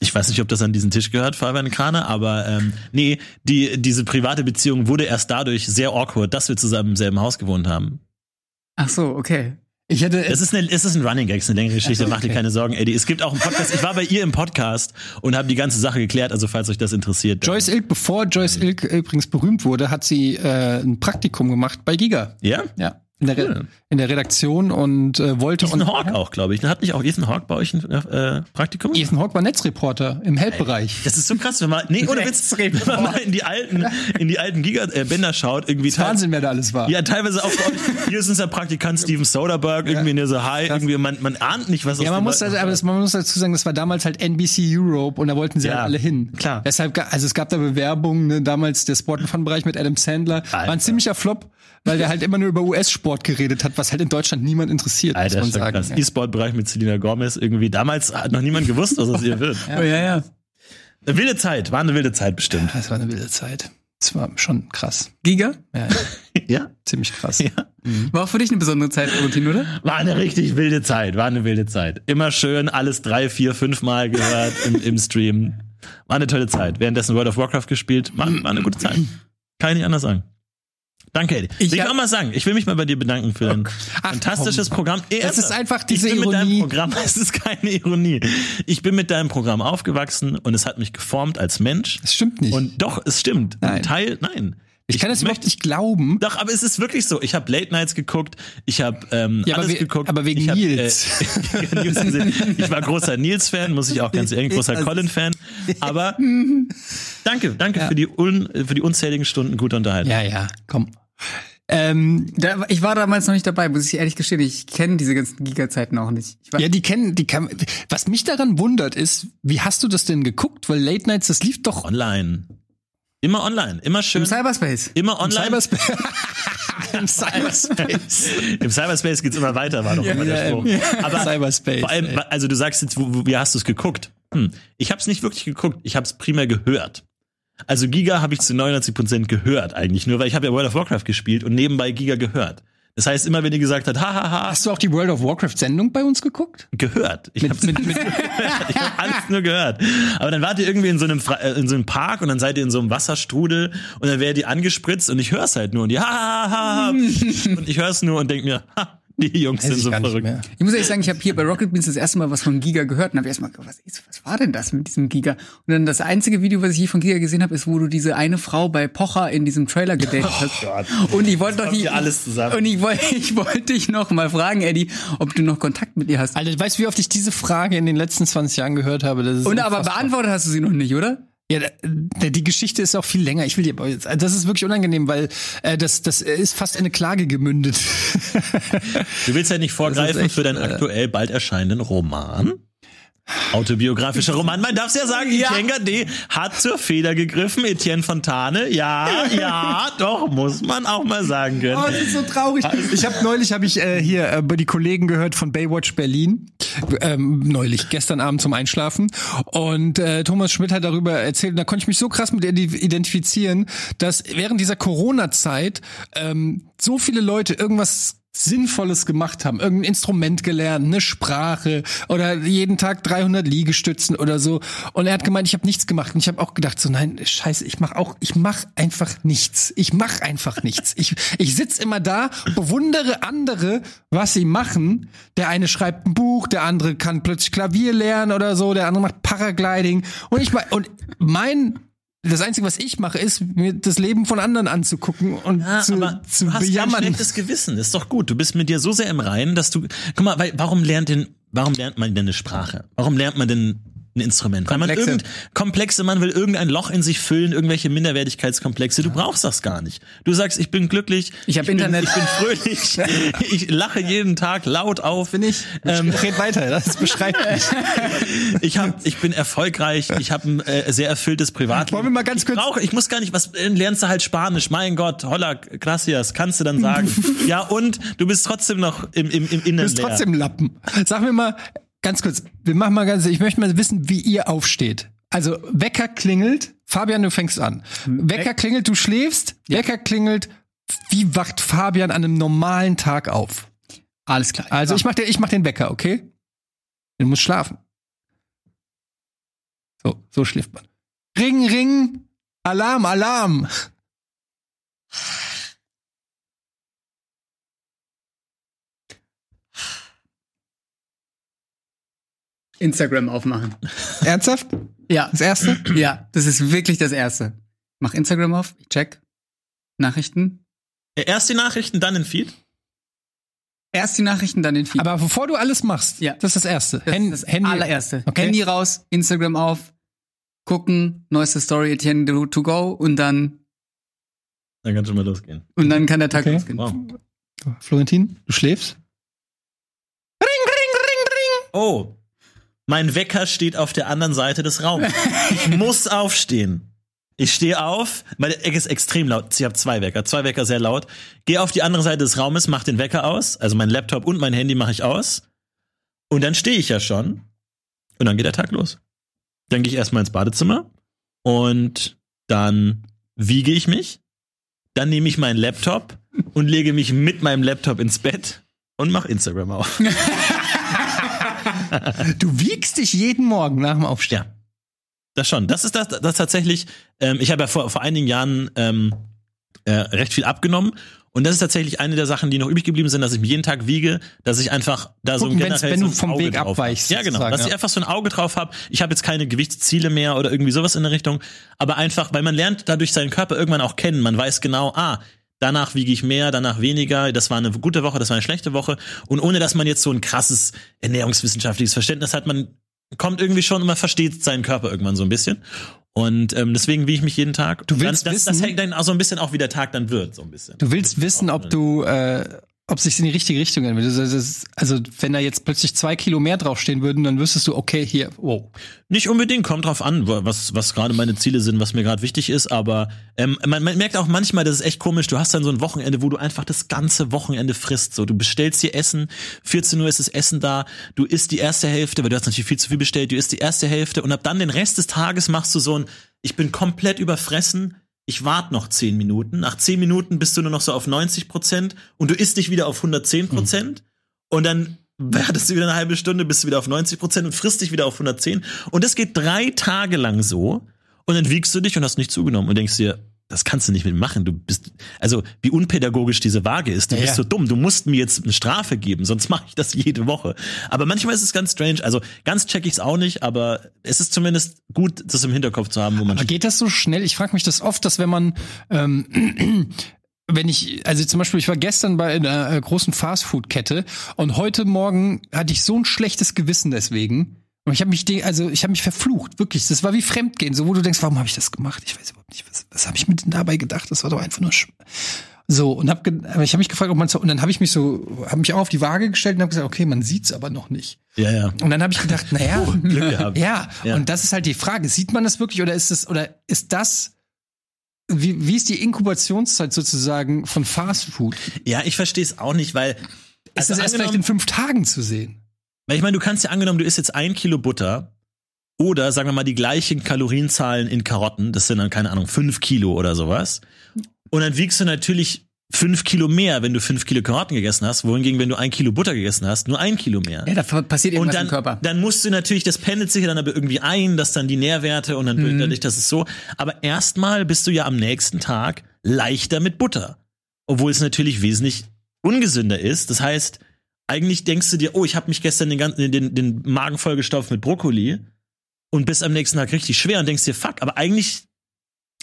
Speaker 1: Ich weiß nicht, ob das an diesen Tisch gehört, Fabian Kraner, aber ähm, nee, die, diese private Beziehung wurde erst dadurch sehr awkward, dass wir zusammen im selben Haus gewohnt haben.
Speaker 3: Ach so, okay.
Speaker 2: Ich hätte
Speaker 1: Es ist, eine, es ist ein Running Gag, es ist eine längere Geschichte, mach dir keine Sorgen, Eddie. Es gibt auch einen Podcast, ich war bei ihr im Podcast und habe die ganze Sache geklärt, also falls euch das interessiert.
Speaker 2: Joyce Ilk, bevor Joyce Ilk übrigens berühmt wurde, hat sie äh, ein Praktikum gemacht bei Giga.
Speaker 1: Ja?
Speaker 2: Ja. In der,
Speaker 1: Cool.
Speaker 2: in der Redaktion und äh, wollte
Speaker 1: Ethan
Speaker 2: und
Speaker 1: Hawke auch, glaube ich. Hat nicht auch Ethan Hawke bei euch ein äh, Praktikum?
Speaker 2: Ethan Hawke war Netzreporter im Help-Bereich.
Speaker 1: Das ist so krass, wenn man, nee, ohne Witz, wenn man mal in die alten, in die alten Giga-Bänder schaut, irgendwie teils-
Speaker 2: Wahnsinn, wer da alles war.
Speaker 1: Ja, teilweise auch. Hier ist unser Praktikant Steven Soderbergh, irgendwie in der so Hi, irgendwie, man, man ahnt nicht, was
Speaker 2: Ja, man muss, also, aber das, man muss dazu sagen, das war damals halt NBC Europe und da wollten sie
Speaker 1: Ja,
Speaker 2: halt alle hin.
Speaker 1: klar.
Speaker 2: Deshalb, also es gab da Bewerbungen, ne, damals der Sport- und Fun-Bereich mit Adam Sandler, war
Speaker 1: Alter.
Speaker 2: ein ziemlicher Flop, weil der halt immer nur über US-Sport geredet hat, was halt in Deutschland niemand interessiert,
Speaker 1: Alter,
Speaker 2: muss man sagen.
Speaker 1: krass. E-Sport-Bereich mit Selena Gomez irgendwie. Damals hat noch niemand gewusst, was aus ihr wird.
Speaker 3: Oh, ja, ja.
Speaker 1: Eine wilde Zeit, war eine wilde Zeit bestimmt.
Speaker 2: Das war eine wilde Zeit. Das war schon krass.
Speaker 3: Giga?
Speaker 2: Ja,
Speaker 1: Ja?
Speaker 2: ziemlich krass.
Speaker 1: Ja.
Speaker 3: War auch für dich eine besondere Zeit, Valentin, oder?
Speaker 1: War eine richtig wilde Zeit, war eine wilde Zeit. Immer schön alles drei, vier, fünf Mal gehört im, im Stream. War eine tolle Zeit. Währenddessen World of Warcraft gespielt, war, war eine gute Zeit. Kann ich nicht anders sagen. Danke, Eddie.
Speaker 3: Ich
Speaker 1: Ich, will auch mal sagen, ich will mich mal bei dir bedanken für dein
Speaker 2: Ach,
Speaker 1: fantastisches Programm. Ey,
Speaker 2: Das ist einfach diese
Speaker 1: ich bin mit
Speaker 2: Ironie.
Speaker 1: deinem Programm, es ist keine Ironie. Ich bin mit deinem Programm aufgewachsen und es hat mich geformt als Mensch.
Speaker 2: Das stimmt nicht.
Speaker 1: Und doch, es stimmt.
Speaker 2: Nein.
Speaker 1: Ein Teil, nein.
Speaker 2: ich kann das überhaupt nicht glauben.
Speaker 1: Doch, aber es ist wirklich so. Ich habe Late Nights geguckt, ich habe ähm,
Speaker 2: Ja, aber
Speaker 1: alles
Speaker 2: we-
Speaker 1: geguckt.
Speaker 2: aber wegen
Speaker 1: ich hab,
Speaker 2: Nils.
Speaker 1: Äh, Nils gesehen. ich war großer Nils-Fan, muss ich auch ganz ehrlich, großer Colin-Fan. Aber danke, danke für, die un, für die unzähligen Stunden guter Unterhaltung.
Speaker 2: Ja, ja, komm. Ähm,
Speaker 3: Da, ich war damals noch nicht dabei, muss ich ehrlich gestehen. Ich kenne diese ganzen Giga-Zeiten auch nicht. Ich war,
Speaker 2: ja, die kennen, die kann, was mich daran wundert ist, wie hast du das denn geguckt? Weil Late Nights, das lief doch
Speaker 1: Online. Immer online, immer schön.
Speaker 3: Im Cyberspace.
Speaker 1: immer
Speaker 2: im
Speaker 1: online.
Speaker 2: Cyberspace. Im Cyberspace.
Speaker 1: Im Cyberspace geht's immer weiter, war doch immer der
Speaker 2: Ja,
Speaker 1: Spruch.
Speaker 2: ähm,
Speaker 1: Aber
Speaker 2: Cyberspace,
Speaker 1: vor allem, also du sagst jetzt, wo, wo, wie hast du es geguckt? Hm. Ich habe es nicht wirklich geguckt, ich habe es primär gehört. Also Giga habe ich zu 99% gehört eigentlich, nur weil ich habe ja World of Warcraft gespielt und nebenbei Giga gehört. Das heißt, immer wenn die gesagt hat, hahaha,
Speaker 2: Hast du auch die World of Warcraft Sendung bei uns geguckt?
Speaker 1: gehört. Ich habe hab alles nur gehört. Aber dann wart ihr irgendwie in so einem Fra- äh, in so einem Park und dann seid ihr in so einem Wasserstrudel und dann werdet ihr angespritzt und ich hör's halt nur und die ha, ha, ha, ha. und ich hör's nur und denk mir, ha, die Jungs
Speaker 2: Weiß
Speaker 1: sind
Speaker 2: ich
Speaker 1: so verrückt.
Speaker 2: mehr.
Speaker 3: Ich muss ehrlich sagen, ich habe hier bei Rocket Beans das erste Mal was von Giga gehört und habe erstmal gedacht, was, ist, was war denn das mit diesem Giga? Und dann das einzige Video, was ich hier von Giga gesehen habe, ist, wo du diese eine Frau bei Pocher in diesem Trailer gedatet hast.
Speaker 1: Gott.
Speaker 3: Und ich wollte doch die,
Speaker 1: hier alles zusammen.
Speaker 3: Und ich wollte, ich wollte dich noch mal fragen, Eddie, ob du noch Kontakt mit ihr hast.
Speaker 2: Alter, weißt du, wie oft ich diese Frage in den letzten 20 Jahren gehört habe? Das ist
Speaker 3: Und aber beantwortet hast du sie noch nicht, oder?
Speaker 2: Ja, die Geschichte ist auch viel länger. Ich will jetzt, das ist wirklich unangenehm, weil äh, das, das ist fast in eine Klage gemündet.
Speaker 1: Du willst ja nicht vorgreifen
Speaker 2: echt,
Speaker 1: für deinen
Speaker 2: äh,
Speaker 1: aktuell bald erscheinenden Roman. Autobiografischer Roman. Man darf ja sagen,
Speaker 3: Ja.
Speaker 1: Etienne Gade hat zur Feder gegriffen. Etienne Fontane, ja, ja, doch, muss man auch mal sagen können.
Speaker 2: das ist so traurig. Ich habe neulich habe ich äh, hier äh, bei die Kollegen gehört von Baywatch Berlin. Ähm, neulich, gestern Abend zum Einschlafen. Und äh, Thomas Schmidt hat darüber erzählt, und da konnte ich mich so krass mit ident- identifizieren, dass während dieser Corona-Zeit ähm, so viele Leute irgendwas Sinnvolles gemacht haben, irgendein Instrument gelernt, eine Sprache oder jeden Tag 300 Liegestützen oder so. Und er hat gemeint, ich habe nichts gemacht. Und ich habe auch gedacht, so nein, scheiße, ich mache auch, ich mache einfach nichts. Ich mache einfach nichts. Ich, ich sitz immer da, bewundere andere, was sie machen. Der eine schreibt ein Buch, der andere kann plötzlich Klavier lernen oder so, der andere macht Paragliding. Und ich und mein das Einzige, was ich mache, ist, mir das Leben von anderen anzugucken und
Speaker 1: Ja,
Speaker 2: zu,
Speaker 1: aber
Speaker 2: zu
Speaker 1: du hast kein
Speaker 2: bejammern.
Speaker 1: schlechtes Gewissen. Ist doch gut. Du bist mit dir so sehr im Reinen, dass du. Guck mal, weil, warum lernt denn, warum lernt man denn eine Sprache? Warum lernt man denn ein Instrument? Weil man
Speaker 3: Komplexe.
Speaker 1: irgend, komplexe, man will irgendein Loch in sich füllen, irgendwelche Minderwertigkeitskomplexe. Du brauchst das gar nicht. Du sagst, ich bin glücklich.
Speaker 3: Ich hab
Speaker 1: bin,
Speaker 3: Internet.
Speaker 1: Ich bin fröhlich. ich lache jeden Tag laut auf.
Speaker 2: Bin ich?
Speaker 1: Ähm,
Speaker 2: Red weiter, das beschreibt mich.
Speaker 1: ich hab, ich bin erfolgreich. Ich habe ein äh, sehr erfülltes Privatleben.
Speaker 2: Wollen wir mal ganz
Speaker 1: ich
Speaker 2: kurz-
Speaker 1: brauche, ich muss gar nicht, was äh, lernst du halt Spanisch? Mein Gott, holla, gracias, kannst du dann sagen. ja und du bist trotzdem noch im im im.
Speaker 2: Du bist
Speaker 1: leer.
Speaker 2: trotzdem Lappen. Sag mir mal, ganz kurz, wir machen mal ganz, ich möchte mal wissen, wie ihr aufsteht. Also, Wecker klingelt, Fabian, du fängst an. Wecker klingelt, du schläfst, Wecker klingelt, wie wacht Fabian an einem normalen Tag auf?
Speaker 3: Alles klar.
Speaker 2: Also, ich mach den, ich mach den Wecker, okay? Du musst schlafen. So, so schläft man. Ring, ring, Alarm, Alarm.
Speaker 3: Instagram aufmachen.
Speaker 2: Ernsthaft?
Speaker 3: Ja.
Speaker 2: Das erste?
Speaker 3: Ja, das ist wirklich das Erste. Mach Instagram auf, ich check. Nachrichten.
Speaker 1: Erst die Nachrichten, dann den Feed.
Speaker 3: Erst die Nachrichten, dann den Feed.
Speaker 2: Aber bevor du alles machst,
Speaker 3: Ja.
Speaker 2: das ist das erste.
Speaker 3: das ist das allererste.
Speaker 2: Okay.
Speaker 3: Handy raus, Instagram auf, gucken, neueste Story, Etienne to, to go und dann,
Speaker 1: Dann kann schon mal losgehen.
Speaker 3: und dann kann der Tag
Speaker 2: Okay.
Speaker 3: losgehen.
Speaker 1: Wow.
Speaker 2: Florentin, du schläfst?
Speaker 1: Oh, mein Wecker steht auf der anderen Seite des Raums. Ich muss aufstehen. Ich stehe auf, meine Ecke ist extrem laut. Ich habe zwei Wecker, zwei Wecker sehr laut. Gehe auf die andere Seite des Raumes, mache den Wecker aus, also mein Laptop und mein Handy mache ich aus. Und dann stehe ich ja schon. Und dann geht der Tag los. Dann gehe ich erstmal ins Badezimmer und dann wiege ich mich. Dann nehme ich meinen Laptop und lege mich mit meinem Laptop ins Bett und mache Instagram auf.
Speaker 2: Du wiegst dich jeden Morgen nach dem Aufstehen.
Speaker 1: Ja. Das schon. Das ist das, das tatsächlich, ähm, ich habe ja vor, vor einigen Jahren ähm, äh, recht viel abgenommen. Und das ist tatsächlich eine der Sachen, die noch übrig geblieben sind, dass ich mich jeden Tag wiege, dass ich einfach da so ein
Speaker 2: Gucken,
Speaker 1: generell
Speaker 2: wenn
Speaker 1: so
Speaker 2: du vom
Speaker 1: Auge
Speaker 2: Weg abweichst.
Speaker 1: Ja, genau. Dass
Speaker 2: ja.
Speaker 1: ich einfach so ein Auge drauf habe. Ich habe jetzt keine Gewichtsziele mehr oder irgendwie sowas in der Richtung. Aber einfach, weil man lernt dadurch seinen Körper irgendwann auch kennen. Man weiß genau, ah, danach wiege ich mehr, danach weniger. Das war eine gute Woche, das war eine schlechte Woche. Und ohne dass man jetzt so ein krasses ernährungswissenschaftliches Verständnis hat, man kommt irgendwie schon und man versteht seinen Körper irgendwann so ein bisschen. Und ähm, deswegen wiege ich mich jeden Tag.
Speaker 2: Du willst
Speaker 1: dann, das, das
Speaker 2: wissen-
Speaker 1: hängt dann auch so ein bisschen auch, wie der Tag dann wird, so ein bisschen.
Speaker 2: Du willst wissen, ob du, äh, ob sich in die richtige Richtung entwickelt. Also wenn da jetzt plötzlich zwei Kilo mehr draufstehen würden, dann wüsstest du, okay, hier, wow.
Speaker 1: Nicht unbedingt, kommt drauf an, was, was gerade meine Ziele sind, was mir gerade wichtig ist, aber ähm, man, man merkt auch manchmal, das ist echt komisch, du hast dann so ein Wochenende, wo du einfach das ganze Wochenende frisst. So, du bestellst dir Essen, 14 Uhr ist das Essen da, du isst die erste Hälfte, weil du hast natürlich viel zu viel bestellt, du isst die erste Hälfte und ab dann den Rest des Tages machst du so ein, ich bin komplett überfressen, ich warte noch 10 Minuten. Nach 10 Minuten bist du nur noch so auf 90 Prozent und du isst dich wieder auf 110 Prozent. Und dann wartest du wieder eine halbe Stunde, bist du wieder auf 90 Prozent und frisst dich wieder auf 110. Und das geht drei Tage lang so. Und dann wiegst du dich und hast nicht zugenommen und denkst dir, das kannst du nicht mit machen. Du bist, also wie unpädagogisch diese Waage ist. Du
Speaker 2: Ja,
Speaker 1: bist so dumm. Du musst mir jetzt eine Strafe geben, sonst mache ich das jede Woche. Aber manchmal ist es ganz strange. Also ganz check ich es auch nicht, aber es ist zumindest gut, das im Hinterkopf zu haben, wo man
Speaker 2: Aber geht das so schnell? Ich frage mich das oft, dass wenn man ähm, wenn ich, also zum Beispiel, ich war gestern bei einer äh, großen Fastfood-Kette und heute Morgen hatte ich so ein schlechtes Gewissen deswegen. Und ich habe mich, also ich habe mich verflucht, wirklich. Das war wie Fremdgehen, so wo du denkst, warum habe ich das gemacht? Ich weiß überhaupt nicht, was, was habe ich mir denn dabei gedacht? Das war doch einfach nur sch so und hab, aber ich habe mich gefragt, ob man so, und dann habe ich mich so, habe mich auch auf die Waage gestellt und habe gesagt, okay, man sieht's aber noch nicht.
Speaker 1: ja, ja.
Speaker 2: Und dann habe ich gedacht, naja,
Speaker 1: Glück gehabt.
Speaker 2: ja,
Speaker 1: Ja.
Speaker 2: und das ist halt die Frage. Sieht man das wirklich oder ist es, oder ist das, wie, wie ist die Inkubationszeit sozusagen von Fast Food?
Speaker 1: Ja, ich verstehe es auch nicht, weil
Speaker 2: Ist
Speaker 1: also
Speaker 2: das erst vielleicht in fünf Tagen zu sehen?
Speaker 1: Weil ich meine, du kannst ja angenommen, du isst jetzt ein Kilo Butter oder sagen wir mal die gleichen Kalorienzahlen in Karotten, das sind dann keine Ahnung fünf Kilo oder sowas. Und dann wiegst du natürlich fünf Kilo mehr, wenn du fünf Kilo Karotten gegessen hast, wohingegen, wenn du ein Kilo Butter gegessen hast, nur ein Kilo mehr.
Speaker 3: Ja, da passiert irgendwas
Speaker 1: und dann,
Speaker 3: im Körper.
Speaker 1: dann musst du natürlich, das pendelt sich ja dann aber irgendwie ein, dass dann die Nährwerte und dann
Speaker 3: Mhm.
Speaker 1: dadurch, das ist so. Aber erstmal bist du ja am nächsten Tag leichter mit Butter. Obwohl es natürlich wesentlich ungesünder ist. Das heißt, eigentlich denkst du dir, oh, ich habe mich gestern den, ganzen, den, den Magen vollgestopft mit Brokkoli und bist am nächsten Tag richtig schwer und denkst dir, fuck, aber eigentlich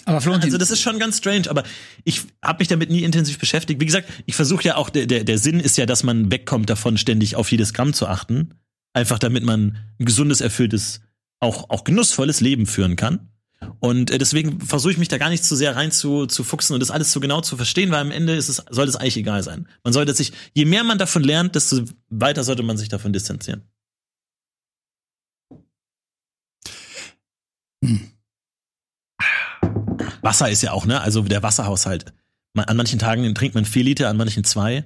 Speaker 3: Aber Florentin,
Speaker 1: also das ist schon ganz strange, aber ich habe mich damit nie intensiv beschäftigt. Wie gesagt, ich versuche ja auch, der, der, der Sinn ist ja, dass man wegkommt davon, ständig auf jedes Gramm zu achten. Einfach damit man ein gesundes, erfülltes, auch, auch genussvolles Leben führen kann. Und äh, deswegen versuche ich mich da gar nicht zu sehr rein zu, zu fuchsen und das alles so genau zu verstehen, weil am Ende ist es, soll es eigentlich egal sein. Man sollte sich, je mehr man davon lernt, desto weiter sollte man sich davon distanzieren. Wasser ist ja auch, ne? Also der Wasserhaushalt. Man, an manchen Tagen trinkt man vier Liter, an manchen zwei.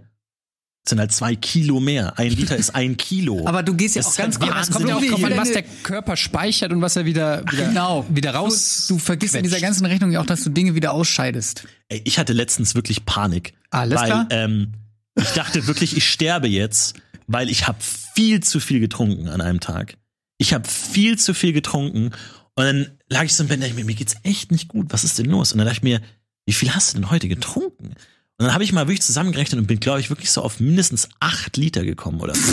Speaker 1: Sind halt zwei Kilo mehr. Ein Liter ist ein Kilo.
Speaker 3: aber du gehst ja
Speaker 1: Das
Speaker 3: auch ganz
Speaker 1: halt
Speaker 3: genau.
Speaker 2: Es kommt ja auch drauf an, was der Körper speichert und was er wieder, wieder,
Speaker 3: Genau.
Speaker 2: wieder
Speaker 3: Du,
Speaker 2: raus.
Speaker 3: du vergisst in dieser
Speaker 2: quetscht.
Speaker 3: ganzen Rechnung ja auch, dass du Dinge wieder ausscheidest.
Speaker 1: Ey, ich hatte letztens wirklich Panik.
Speaker 3: Alles
Speaker 1: weil,
Speaker 3: klar.
Speaker 1: Ähm, ich dachte wirklich, ich sterbe jetzt, weil ich habe viel zu viel getrunken an einem Tag. Ich habe viel zu viel getrunken Und dann lag ich so im Bett und dachte ich mir, mir geht's echt nicht gut. Was ist denn los? Und dann dachte ich mir, wie viel hast du denn heute getrunken? Und dann habe ich mal wirklich zusammengerechnet und bin, glaube ich, wirklich so auf mindestens acht Liter gekommen oder so.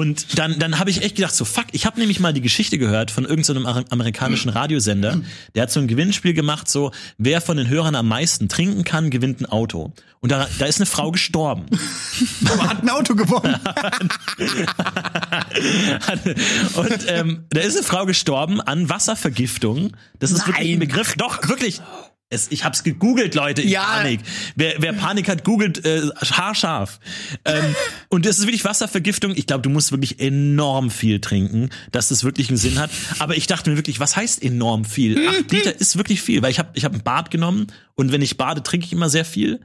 Speaker 1: Und dann, dann habe ich echt gedacht, so fuck, ich habe nämlich mal die Geschichte gehört von irgendeinem so amerikanischen Radiosender, der hat so ein Gewinnspiel gemacht, so wer von den Hörern am meisten trinken kann, gewinnt ein Auto. Und da, da ist eine Frau gestorben.
Speaker 2: Aber hat ein Auto gewonnen.
Speaker 1: und ähm, da ist eine Frau gestorben an Wasservergiftung. Das ist wirklich ein Begriff. Doch, wirklich. Es, ich hab's gegoogelt, Leute, in
Speaker 3: Ja.
Speaker 1: Panik. Wer, wer Panik hat, googelt äh, haarscharf. Ähm, und das ist wirklich Wasservergiftung. Ich glaube, du musst wirklich enorm viel trinken, dass das wirklich einen Sinn hat. Aber ich dachte mir wirklich, was heißt enorm viel? Acht Liter ist wirklich viel, weil ich habe ich hab ein Bad genommen und wenn ich bade, trinke ich immer sehr viel.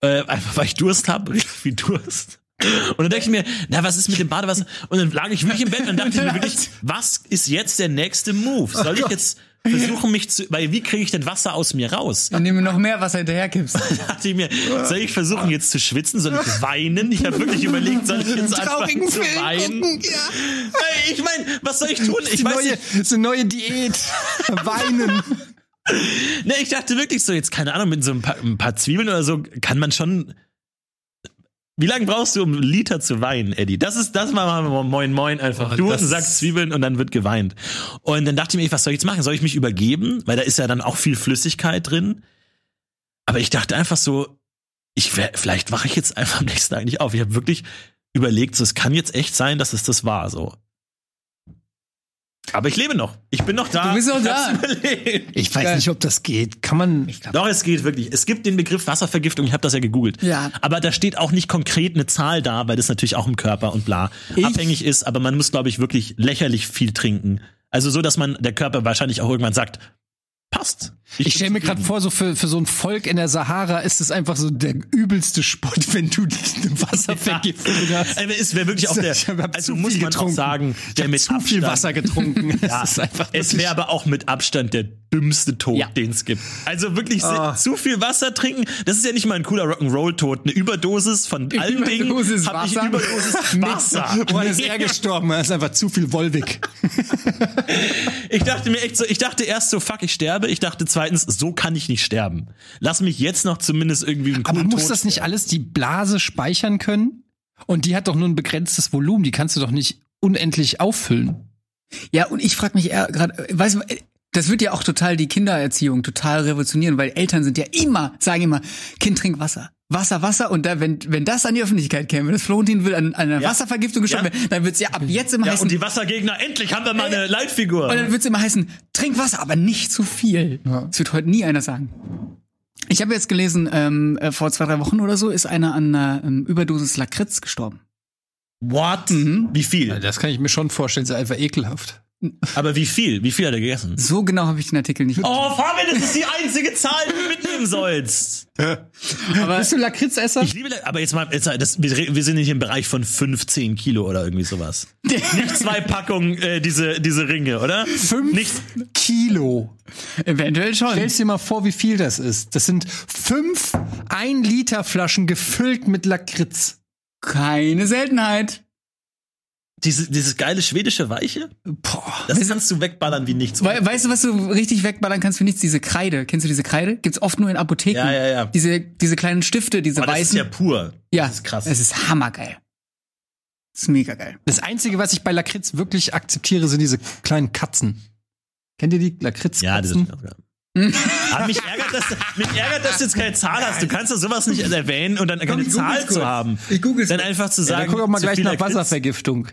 Speaker 1: Äh, einfach weil ich Durst habe, richtig viel Durst. Und dann dachte ich mir, na, was ist mit dem Badewasser? Und dann lag ich wirklich im Bett und dachte mir wirklich, was ist jetzt der nächste Move? Soll ich jetzt versuchen, mich zu, weil wie kriege ich denn Wasser aus mir raus?
Speaker 3: Nehmen wir noch mehr Wasser hinterherkippst.
Speaker 1: dachte ich mir, soll ich versuchen jetzt zu schwitzen? Soll ich weinen? Ich habe wirklich überlegt, soll ich jetzt anfangen zu
Speaker 2: Film
Speaker 1: weinen?
Speaker 2: gucken, ja.
Speaker 1: Ey, Ich meine, was soll ich tun? Ich weiß
Speaker 2: neue,
Speaker 1: nicht.
Speaker 2: das ist eine neue Diät. Weinen.
Speaker 1: Ne, ich dachte wirklich so, jetzt keine Ahnung, mit so ein paar, ein paar Zwiebeln oder so kann man schon. Wie lange brauchst du, um einen Liter zu weinen, Eddie? Das ist, das mal mal moin moin einfach.
Speaker 2: Oh,
Speaker 1: du und
Speaker 2: ist-
Speaker 1: Zwiebeln und dann wird geweint. Und dann dachte ich mir, was soll ich jetzt machen? Soll ich mich übergeben? Weil da ist ja dann auch viel Flüssigkeit drin. Aber ich dachte einfach so, ich wär, vielleicht wache ich jetzt einfach am nächsten Tag nicht auf. Ich habe wirklich überlegt, so, es kann jetzt echt sein, dass es das war, so. Aber ich lebe noch. Ich bin noch da.
Speaker 3: Du bist noch da.
Speaker 1: überlebt.
Speaker 2: Ich weiß
Speaker 3: Geil.
Speaker 2: nicht, ob das geht. Kann man. Ich
Speaker 1: Doch, es geht wirklich. Es gibt den Begriff Wasservergiftung, ich habe das ja gegoogelt.
Speaker 3: Ja.
Speaker 1: Aber da steht auch nicht konkret eine Zahl da, weil das natürlich auch im Körper und bla
Speaker 2: Ich-
Speaker 1: abhängig ist. Aber man muss, glaube ich, wirklich lächerlich viel trinken. Also so, dass man der Körper wahrscheinlich auch irgendwann sagt, passt.
Speaker 2: Ich
Speaker 1: bin
Speaker 2: stelle mir gerade vor, so für, für so ein Volk in der Sahara ist es einfach so der übelste Spott, wenn du eine Wasservergiftung hast.
Speaker 1: Also es wäre wirklich auch der,
Speaker 2: Ich
Speaker 1: also muss
Speaker 2: viel
Speaker 1: man auch
Speaker 2: getrunken.
Speaker 1: sagen,
Speaker 2: Ich
Speaker 1: der mit
Speaker 2: zu viel
Speaker 1: Abstand-
Speaker 2: Wasser getrunken.
Speaker 1: Ja,
Speaker 2: Es
Speaker 1: es wäre aber auch mit Abstand der dümmste Tod,
Speaker 3: Ja.
Speaker 1: den es gibt. Also wirklich
Speaker 2: Ah.
Speaker 1: zu viel Wasser trinken, das ist ja nicht mal ein cooler Rock'n'Roll-Tod. Eine Überdosis von allen Dingen
Speaker 3: Überdosis
Speaker 1: hab ich
Speaker 3: Wasser.
Speaker 1: Überdosis Wasser.
Speaker 2: Woran ist er gestorben? Er ist einfach zu viel Wolwig.
Speaker 1: Ich dachte mir echt so, ich dachte erst so, fuck, ich sterbe. Ich dachte zweitens, so kann ich nicht sterben. Lass mich jetzt noch zumindest irgendwie einen
Speaker 2: Aber
Speaker 1: coolen
Speaker 2: muss
Speaker 1: Tod
Speaker 2: das nicht alles die Blase speichern können? Und die hat doch nur ein begrenztes Volumen. Die kannst du doch nicht unendlich auffüllen.
Speaker 3: Ja, und ich frage mich eher gerade, weißt du, das wird ja auch total die Kindererziehung total revolutionieren, weil Eltern sind ja immer, sagen immer, Kind trink Wasser. Wasser, Wasser. Und da, wenn, wenn das an die Öffentlichkeit käme, dass Florentin will an, an einer
Speaker 1: Ja.
Speaker 3: Wasservergiftung gestorben
Speaker 1: Ja.
Speaker 3: werden, dann wird's ja ab jetzt immer
Speaker 1: Ja,
Speaker 3: heißen,
Speaker 1: und die Wassergegner, endlich haben wir mal eine Leitfigur.
Speaker 3: und dann wird's immer heißen, trink Wasser, aber nicht zu viel. Das wird heute nie einer sagen. Ich habe jetzt gelesen, ähm, äh, vor zwei, drei Wochen oder so ist einer an einer ähm, Überdosis Lakritz gestorben.
Speaker 1: What?
Speaker 3: Mhm.
Speaker 1: Wie viel?
Speaker 2: Das kann ich mir schon vorstellen. Das ist einfach ekelhaft.
Speaker 1: Aber wie viel? Wie viel hat er gegessen?
Speaker 3: So genau habe ich den Artikel nicht.
Speaker 1: Oh, Fabian, das ist die einzige Zahl, die du mitnehmen sollst.
Speaker 3: aber
Speaker 2: Bist du Lakritzesser?
Speaker 1: Ich liebe, aber jetzt mal, jetzt, das, wir, wir sind nicht im Bereich von 15 Kilo oder irgendwie sowas. Nicht zwei Packungen äh, diese, diese Ringe, oder?
Speaker 2: Fünf
Speaker 1: Nicht,
Speaker 2: Kilo.
Speaker 3: eventuell schon.
Speaker 2: Stell's dir mal vor, wie viel das ist. Das sind fünf ein Liter Flaschen gefüllt mit Lakritz.
Speaker 3: Keine Seltenheit.
Speaker 1: Diese, dieses geile schwedische Weiche,
Speaker 2: Boah.
Speaker 1: das kannst du wegballern wie nichts.
Speaker 3: We weißt du, was du richtig wegballern kannst für nichts? Diese Kreide. Kennst du diese Kreide? Gibt's oft nur in Apotheken.
Speaker 1: Ja, ja, ja.
Speaker 3: Diese, diese kleinen Stifte, diese
Speaker 1: Aber das ist
Speaker 3: weißen.
Speaker 1: ja pur.
Speaker 3: ja,
Speaker 1: Das ist krass.
Speaker 3: Es ist hammergeil. Das ist mega geil.
Speaker 2: Das Einzige, was ich bei Lakritz wirklich akzeptiere, sind diese kleinen Katzen. Kennt ihr die Lakritzkatzen?
Speaker 1: Ja, das ist Aber mich ärgert, dass, mich ärgert, dass du jetzt keine Zahl hast. Du kannst doch sowas nicht erwähnen und dann keine Zahl zu haben.
Speaker 3: Ich google's
Speaker 1: Dann einfach zu
Speaker 2: ja,
Speaker 1: sagen,
Speaker 2: dann guck doch mal
Speaker 1: zu
Speaker 2: gleich
Speaker 1: viel
Speaker 2: nach
Speaker 1: Lakritz.
Speaker 2: Wasservergiftung.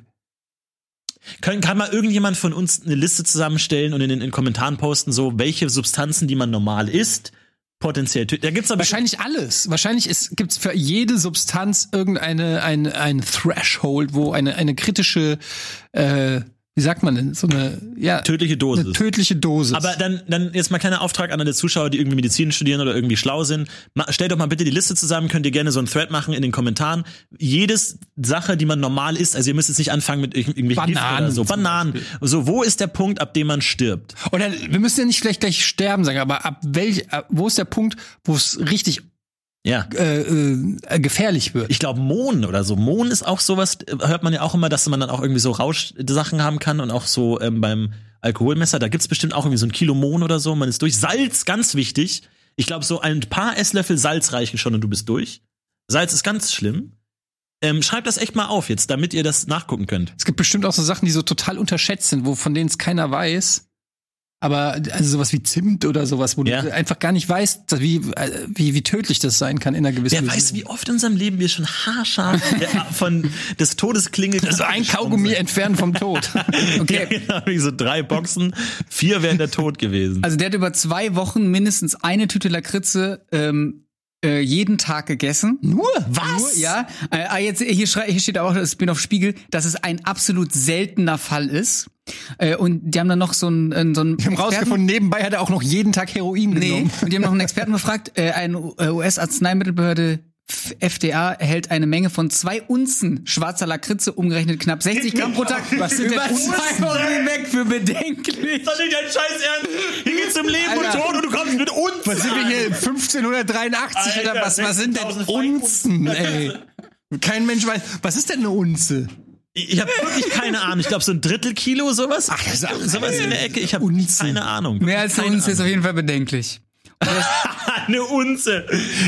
Speaker 1: Kann, kann mal irgendjemand von uns eine Liste zusammenstellen und in den in Kommentaren posten, so welche Substanzen, die man normal isst, potenziell töten. Da gibt's aber
Speaker 2: Wahrscheinlich alles. Wahrscheinlich ist, gibt's für jede Substanz irgendeine ein, ein Threshold, wo eine, eine kritische, äh, wie sagt man denn, so eine, ja,
Speaker 1: tödliche Dosis.
Speaker 2: eine tödliche Dosis.
Speaker 1: Aber dann, dann jetzt mal kleiner Auftrag an alle Zuschauer, die irgendwie Medizin studieren oder irgendwie schlau sind. Ma, stellt doch mal bitte die Liste zusammen, könnt ihr gerne so einen Thread machen in den Kommentaren. Jedes Sache, die man normal isst, also ihr müsst jetzt nicht anfangen mit irg- irgendwelchen
Speaker 2: Bananen
Speaker 1: so. Bananen. So, wo ist der Punkt, ab dem man stirbt?
Speaker 2: Oder wir müssen ja nicht vielleicht gleich sterben sagen, aber ab welch, wo ist der Punkt, wo es richtig
Speaker 1: Ja.
Speaker 2: äh, äh, gefährlich wird?
Speaker 1: Ich glaube, Mohn oder so. Mohn ist auch sowas, äh, hört man ja auch immer, dass man dann auch irgendwie so Rauschsachen haben kann und auch so ähm, beim Alkoholmesser. Da gibt's bestimmt auch irgendwie so ein Kilo Mohn oder so. Man ist durch. Salz, ganz wichtig. Ich glaube, so ein paar Esslöffel Salz reichen schon und du bist durch. Salz ist ganz schlimm. Ähm, schreibt das echt mal auf jetzt, damit ihr das nachgucken könnt.
Speaker 2: Es gibt bestimmt auch so Sachen, die so total unterschätzt sind, wo von denen es keiner weiß. Aber also sowas wie Zimt oder sowas, wo
Speaker 1: Ja.
Speaker 2: du einfach gar nicht weißt, wie, äh, wie, wie tödlich das sein kann in einer gewissen
Speaker 1: Wer weiß, wie oft in unserem Leben wir schon haarscharf von des Todes klingelt.
Speaker 2: Also ein Kaugummi entfernt vom Tod.
Speaker 1: Okay. Ja, genau, wie so drei Boxen, vier wären der Tod gewesen.
Speaker 3: Also der hat über zwei Wochen mindestens eine Tüte Lakritze ähm, äh, jeden Tag gegessen.
Speaker 2: Nur?
Speaker 3: Nur, ja. Äh, ah, jetzt, hier, schrei- hier steht auch, das bin auf Spiegel, dass es ein absolut seltener Fall ist. Äh, und die haben dann noch so einen, äh, so einen
Speaker 2: Wir haben rausgefunden, nebenbei hat er auch noch jeden Tag Heroin
Speaker 3: Nee,
Speaker 2: genommen.
Speaker 3: und die haben noch einen Experten befragt. Äh, eine US-Arzneimittelbehörde F- FDA erhält eine Menge von zwei Unzen schwarzer Lakritze, umgerechnet knapp 60 Gramm pro Tag.
Speaker 2: Was sind denn Unzen?
Speaker 3: hinweg für bedenklich.
Speaker 1: Das ist nicht dein Scheiß Ernst. Hier geht's um Leben
Speaker 2: Alter.
Speaker 1: und Tod und du kommst mit uns.
Speaker 2: Was sind wir hier? 1583 oder
Speaker 1: Alter,
Speaker 2: was? Was sind denn
Speaker 1: 16.000
Speaker 2: Unzen, ey? Kein Mensch weiß. Was ist denn eine Unze?
Speaker 1: Ich, habe wirklich keine Ahnung. Ich glaube so ein Drittel Kilo sowas.
Speaker 2: Ach, das ist
Speaker 1: sowas in der Ecke. Ich habe
Speaker 2: Unzen.
Speaker 1: keine Ahnung.
Speaker 3: Mehr als
Speaker 1: keine
Speaker 3: uns ist auf jeden Fall bedenklich.
Speaker 1: eine Unze.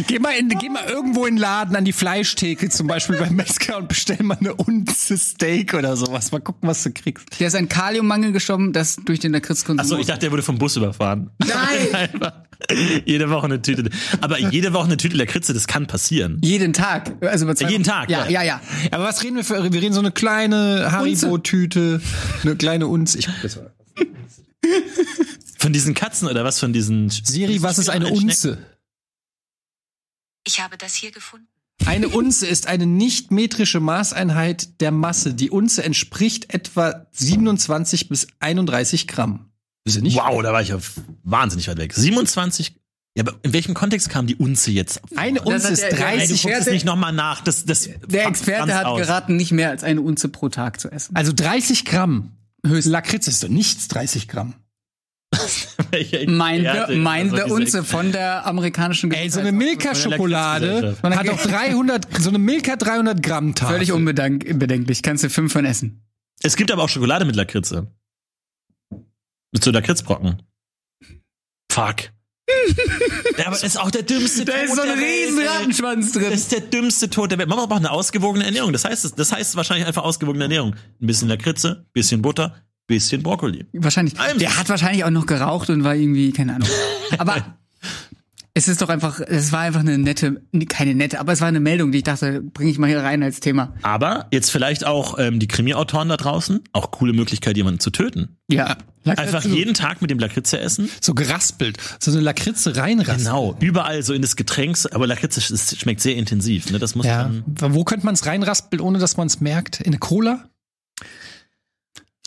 Speaker 2: Geh mal, in, geh mal irgendwo in den Laden an die Fleischtheke, zum Beispiel beim Metzger und bestell mal eine Unze Steak oder sowas. Mal gucken, was du kriegst.
Speaker 3: Der ist an Kaliummangel gestorben, das durch den Lakritzkonsum.
Speaker 1: Achso, ich dachte, der wurde vom Bus überfahren.
Speaker 3: Nein!
Speaker 1: Jede Woche eine Tüte. Aber jede Woche eine Tüte Lakritze, das kann passieren.
Speaker 3: Jeden Tag. Also über zwei
Speaker 1: Jeden
Speaker 3: Wochen.
Speaker 1: Tag,
Speaker 3: Ja,
Speaker 1: ja.
Speaker 3: ja, ja.
Speaker 2: Aber was reden wir für, wir reden so eine kleine Haribo-Tüte, eine kleine Unze. Ich, das war-
Speaker 1: Von diesen Katzen oder was von diesen.
Speaker 2: Siri, was ist eine Unze?
Speaker 4: Ich habe das hier gefunden.
Speaker 2: Eine Unze ist eine nicht metrische Maßeinheit der Masse. Die Unze entspricht etwa 27 bis 31 Gramm. Ist ja nicht
Speaker 1: Wow, da war ich ja wahnsinnig weit weg. 27. Ja, aber in welchem Kontext kam die Unze jetzt?
Speaker 2: Eine Unze ist
Speaker 3: der- der-
Speaker 1: Nein, du
Speaker 2: 30.
Speaker 1: guckst es nicht nochmal nach. Das, das
Speaker 3: Der Experte hat
Speaker 1: aus.
Speaker 3: geraten, nicht mehr als eine Unze pro Tag zu essen.
Speaker 2: Also 30 Gramm. Höchst. Lakritz ist doch nichts 30 Gramm.
Speaker 3: Meinte,
Speaker 1: Experte?
Speaker 3: meinte
Speaker 1: Also diese
Speaker 3: Unze von der amerikanischen
Speaker 2: Ey, so eine Milka-Schokolade hat auch 300, so eine Milka 300 Gramm Tag.
Speaker 3: Völlig unbedenklich. Kannst du fünf von essen.
Speaker 1: Es gibt aber auch Schokolade mit Lakritze. Mit so Lakritzbrocken. Fuck. ja, aber das ist auch der dümmste
Speaker 3: Da
Speaker 1: Tod
Speaker 3: ist so ein
Speaker 1: Welt,
Speaker 3: riesen. Rattenschwanz
Speaker 1: Das
Speaker 3: drin.
Speaker 1: ist der dümmste Tod der Welt. Man braucht eine ausgewogene Ernährung. Das heißt, das heißt wahrscheinlich einfach ausgewogene Ernährung. Ein bisschen Lakritze, bisschen Butter, bisschen Brokkoli.
Speaker 3: Wahrscheinlich.
Speaker 1: Allem-
Speaker 3: Der hat wahrscheinlich auch noch geraucht und war irgendwie, keine Ahnung. Aber es ist doch einfach, es war einfach eine nette, keine nette, aber es war eine Meldung, die ich dachte, bringe ich mal hier rein als Thema.
Speaker 1: Aber jetzt vielleicht auch ähm, die Krimi-Autoren da draußen. Auch coole Möglichkeit, jemanden zu töten.
Speaker 3: Ja.
Speaker 1: Einfach jeden Tag mit dem Lakritze essen.
Speaker 2: so geraspelt. So eine Lakritze reinraspeln.
Speaker 1: Genau. Überall so in das Getränk. Aber Lakritze es schmeckt sehr intensiv. Ne? Das muss
Speaker 2: Ja.
Speaker 1: man.
Speaker 2: Wo könnte man es reinraspeln, ohne dass man es merkt? In eine Cola?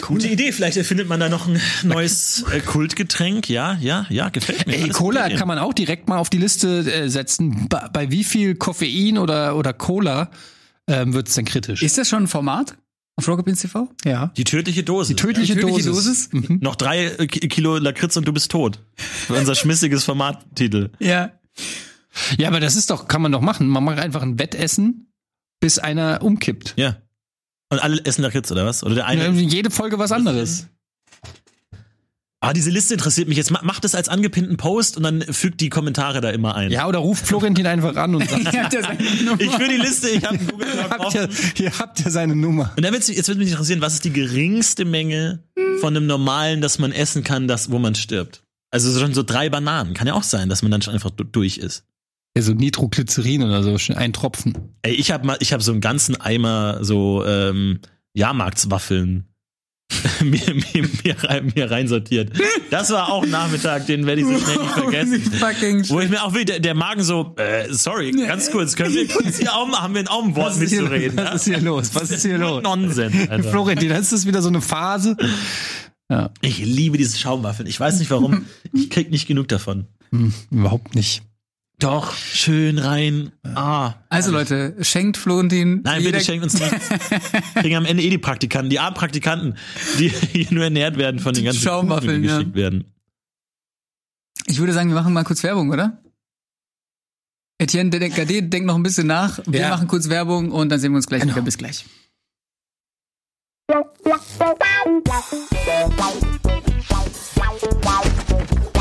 Speaker 1: Gute Idee. Vielleicht erfindet man da noch ein neues äh, Kultgetränk. Ja, ja, ja, gefällt mir.
Speaker 2: Ey, Cola kann man auch direkt mal auf die Liste äh, setzen. Bei, bei wie viel Koffein oder, oder Cola ähm, wird es denn kritisch?
Speaker 3: Ist das schon ein Format? Auf Rocketbeans TV?
Speaker 2: ja.
Speaker 1: Die tödliche Dosis.
Speaker 2: Die tödliche,
Speaker 3: Die tödliche
Speaker 2: Dosis.
Speaker 3: Dosis?
Speaker 2: Mhm.
Speaker 1: Noch drei äh, Ki- Kilo Lakritz und du bist tot. Unser schmissiges Formattitel.
Speaker 3: Ja.
Speaker 2: Ja, aber das ist doch, kann man doch machen. Man macht einfach ein Wettessen, bis einer umkippt.
Speaker 1: Ja. Und alle essen Lakritz, oder was? Oder der eine.
Speaker 2: Jede Folge was anderes.
Speaker 1: Ah, diese Liste interessiert mich jetzt. Ma- Mach das als angepinnten Post und dann fügt die Kommentare da immer ein.
Speaker 2: Ja, oder ruft Florentin einfach an und sagt,
Speaker 3: ja
Speaker 1: Ich für die Liste, ich habe Google
Speaker 2: habt ihr, hier habt ihr seine Nummer.
Speaker 1: Und dann wird's, jetzt wird mich interessieren, was ist die geringste Menge von einem normalen, das man essen kann, das, wo man stirbt? Also schon so drei Bananen. Kann ja auch sein, dass man dann schon einfach du- durch ist.
Speaker 2: Ja, so Nitroglycerin oder so, ein Tropfen.
Speaker 1: Ey, ich habe mal, ich habe so einen ganzen Eimer so ähm, Jahrmarktswaffeln mir, mir, mir, rein, mir reinsortiert. Das war auch ein Nachmittag, den werde ich so schnell nicht vergessen.
Speaker 3: Fucking
Speaker 1: Wo ich mir auch will, der, der Magen so, äh, sorry, ganz kurz, können wir kurz hier auch haben wir auch ein Wort
Speaker 2: Was ist hier-
Speaker 1: mitzureden?
Speaker 2: was ist hier los? Was ist hier los?
Speaker 1: Nonsens.
Speaker 2: Florentin, das ist wieder so eine Phase. Ja,
Speaker 1: Ich liebe diese Schaumwaffeln. Ich weiß nicht warum. Ich krieg nicht genug davon.
Speaker 2: hm, überhaupt nicht.
Speaker 1: Doch, schön rein. Ah.
Speaker 3: Also Leute, schenkt Florentin.
Speaker 1: Nein, bitte schenkt uns nichts. Kriegen am Ende eh die Praktikanten, die armen Praktikanten, die hier nur ernährt werden von den ganzen
Speaker 3: Schaumwaffeln,
Speaker 1: Kuchen, die
Speaker 3: ja.
Speaker 1: geschickt werden.
Speaker 3: Ich würde sagen, wir machen mal kurz Werbung, oder? Etienne, der Gade denkt noch ein bisschen nach. Wir
Speaker 2: Ja.
Speaker 3: machen kurz Werbung und dann sehen wir uns gleich
Speaker 2: Genau.
Speaker 3: wieder. Bis gleich.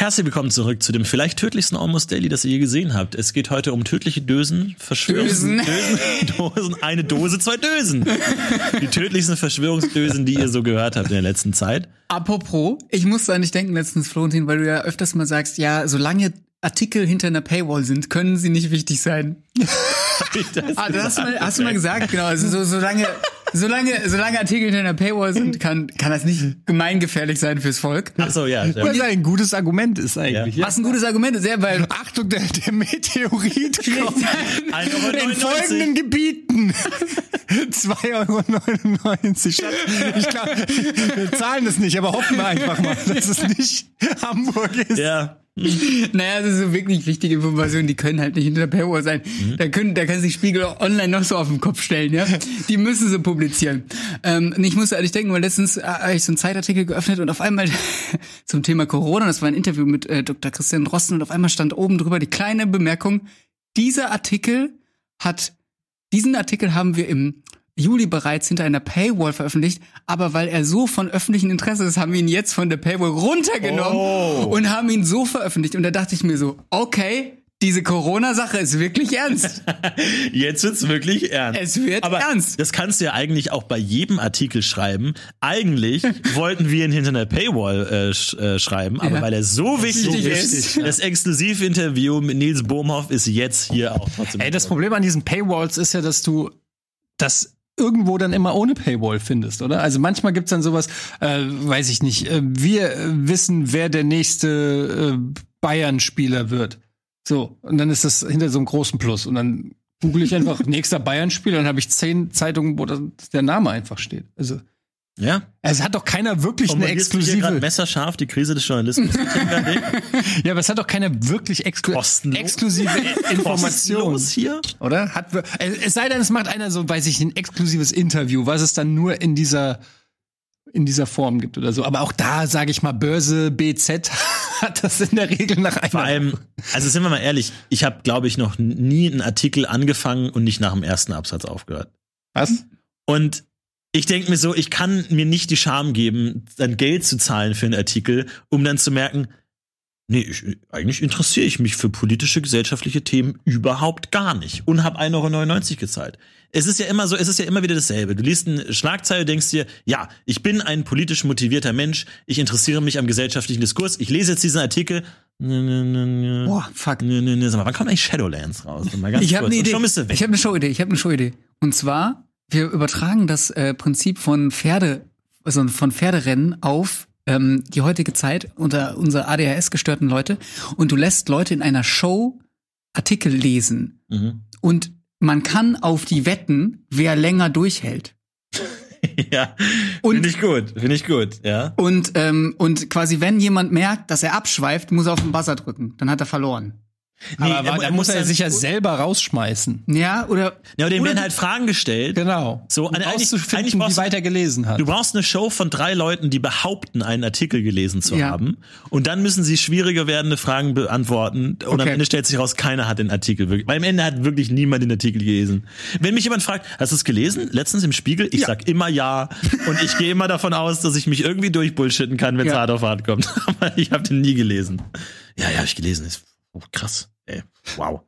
Speaker 1: Herzlich willkommen zurück zu dem vielleicht tödlichsten Almost Daily, das ihr je gesehen habt. Es geht heute um tödliche Dösen, Verschwörungs
Speaker 3: Dösen.
Speaker 1: Dosen, eine Dose, zwei Dösen. Die tödlichsten Verschwörungsdösen, die ihr so gehört habt in der letzten Zeit.
Speaker 3: Apropos, ich musste an dich denken letztens, Florentin, weil du ja öfters mal sagst, ja, solange Artikel hinter einer Paywall sind, können sie nicht wichtig sein. Ah, das hast du mal, hast du mal gesagt, genau. Also so, solange, solange, solange Artikel hinter einer Paywall sind, kann, kann das nicht gemeingefährlich sein fürs Volk.
Speaker 1: Ach so, ja.
Speaker 2: Was
Speaker 1: ja.
Speaker 2: ein gutes Argument ist eigentlich. Ja.
Speaker 3: Was ein gutes Argument ist, ja, weil
Speaker 2: Achtung, der, der Meteorit kommt
Speaker 1: 1,99
Speaker 2: in folgenden Gebieten. 2,99 Euro. Ich glaube, wir zahlen das nicht, aber hoffen wir einfach mal, dass es nicht Hamburg ist.
Speaker 1: Ja.
Speaker 3: Naja, das ist so wirklich wichtige Informationen, die können halt nicht hinter der Paywall sein. Da, können, da kann sich Spiegel online noch so auf den Kopf stellen, ja. Die müssen sie publizieren. Ähm, und ich musste eigentlich denken, weil letztens äh, habe ich so einen Zeitartikel geöffnet und auf einmal zum Thema Corona, das war ein Interview mit äh, Dr. Christian Drosten und auf einmal stand oben drüber die kleine Bemerkung, dieser Artikel hat, diesen Artikel haben wir im Juli bereits hinter einer Paywall veröffentlicht, aber weil er so von öffentlichem Interesse ist, haben wir ihn jetzt von der Paywall runtergenommen
Speaker 1: Oh.
Speaker 3: und haben ihn so veröffentlicht. Und da dachte ich mir so, okay, diese Corona-Sache ist wirklich ernst.
Speaker 1: Jetzt wird's wirklich ernst.
Speaker 3: Es wird
Speaker 1: Aber
Speaker 3: ernst.
Speaker 1: das kannst du ja eigentlich auch bei jedem Artikel schreiben. Eigentlich wollten wir ihn hinter einer Paywall äh, sch äh, schreiben, aber
Speaker 3: Ja.
Speaker 1: weil er so wichtig
Speaker 3: Wichtig
Speaker 1: ist,
Speaker 3: ist, ja.
Speaker 1: das Exklusivinterview mit Nils Bohmhoff ist jetzt hier auch.
Speaker 2: Ey, das Problem an diesen Paywalls ist ja, dass du das irgendwo dann immer ohne Paywall findest, oder? Also manchmal gibt's dann sowas, äh, weiß ich nicht, äh, wir äh, wissen, wer der nächste äh, Bayern-Spieler wird. So, und dann ist das hinter so einem großen Plus. Und dann google ich einfach nächster Bayern-Spieler, dann habe ich zehn Zeitungen, wo das, der Name einfach steht. Also
Speaker 1: ja?
Speaker 2: es hat doch keiner wirklich eine
Speaker 1: du hier gerade
Speaker 2: exklusive.
Speaker 1: messerscharf die Krise des Journalismus.
Speaker 2: Ja, aber es hat doch keiner wirklich exklu
Speaker 1: Kostenlos?
Speaker 2: exklusive Information.
Speaker 1: Hier?
Speaker 2: oder? Hat, es sei denn, es macht einer so, weiß ich, ein exklusives Interview, was es dann nur in dieser in dieser Form gibt oder so. Aber auch da, sage ich mal, Börse BZ hat das in der Regel nach einer.
Speaker 1: Vor allem, also sind wir mal ehrlich, ich habe, glaube ich, noch nie einen Artikel angefangen und nicht nach dem ersten Absatz aufgehört.
Speaker 2: was?
Speaker 1: Und ich denke mir so, ich kann mir nicht die Scham geben, dann Geld zu zahlen für einen Artikel, um dann zu merken, nee, ich, eigentlich interessiere ich mich für politische, gesellschaftliche Themen überhaupt gar nicht und habe 1,99 Euro gezahlt. Es ist ja immer so, es ist ja immer wieder dasselbe. Du liest eine Schlagzeile, denkst dir, ja, ich bin ein politisch motivierter Mensch, ich interessiere mich am gesellschaftlichen Diskurs, ich lese jetzt diesen Artikel.
Speaker 3: Boah, fuck.
Speaker 1: Nö, nö, nö. Sag mal, wann kommt eigentlich Shadowlands raus?
Speaker 3: Ich habe eine Idee. habe eine Showidee. Ich habe eine Showidee. Und zwar, wir übertragen das äh, Prinzip von Pferde, also von Pferderennen auf ähm, die heutige Zeit unter unsere ADHS-gestörten Leute. Und du lässt Leute in einer Show Artikel lesen.
Speaker 1: Mhm.
Speaker 3: Und man kann auf die wetten, wer länger durchhält.
Speaker 1: Ja, finde ich gut, finde ich gut, ja.
Speaker 3: Und, ähm, und quasi, wenn jemand merkt, dass er abschweift, muss er auf den Buzzer drücken. Dann hat er verloren.
Speaker 2: Aber
Speaker 1: er-
Speaker 2: da
Speaker 1: er
Speaker 2: muss er
Speaker 1: dann-
Speaker 2: sich ja selber rausschmeißen.
Speaker 3: Ja, oder
Speaker 1: Ja, aber denen
Speaker 3: Oder
Speaker 1: werden
Speaker 3: du-
Speaker 1: halt Fragen gestellt.
Speaker 2: Genau.
Speaker 1: So,
Speaker 2: um
Speaker 1: eigentlich-
Speaker 2: auszufinden,
Speaker 1: eigentlich brauchst
Speaker 2: wie weit er gelesen hat.
Speaker 1: Du brauchst eine Show von drei Leuten, die behaupten, einen Artikel gelesen zu
Speaker 3: Ja.
Speaker 1: haben. Und dann müssen sie schwieriger werdende Fragen beantworten. Und am
Speaker 3: Okay.
Speaker 1: Ende stellt sich raus, keiner hat den Artikel wirklich. Weil am Ende hat wirklich niemand den Artikel gelesen. Wenn mich jemand fragt, hast du es gelesen? Letztens im Spiegel? Ich sag immer ja. Und ich gehe immer davon aus, dass ich mich irgendwie durchbullshitten kann, wenn es
Speaker 3: Ja.
Speaker 1: hart auf hart kommt. Aber ich habe den nie gelesen. Ja, ja, habe ich gelesen. Ist oh, krass. Ey, wow.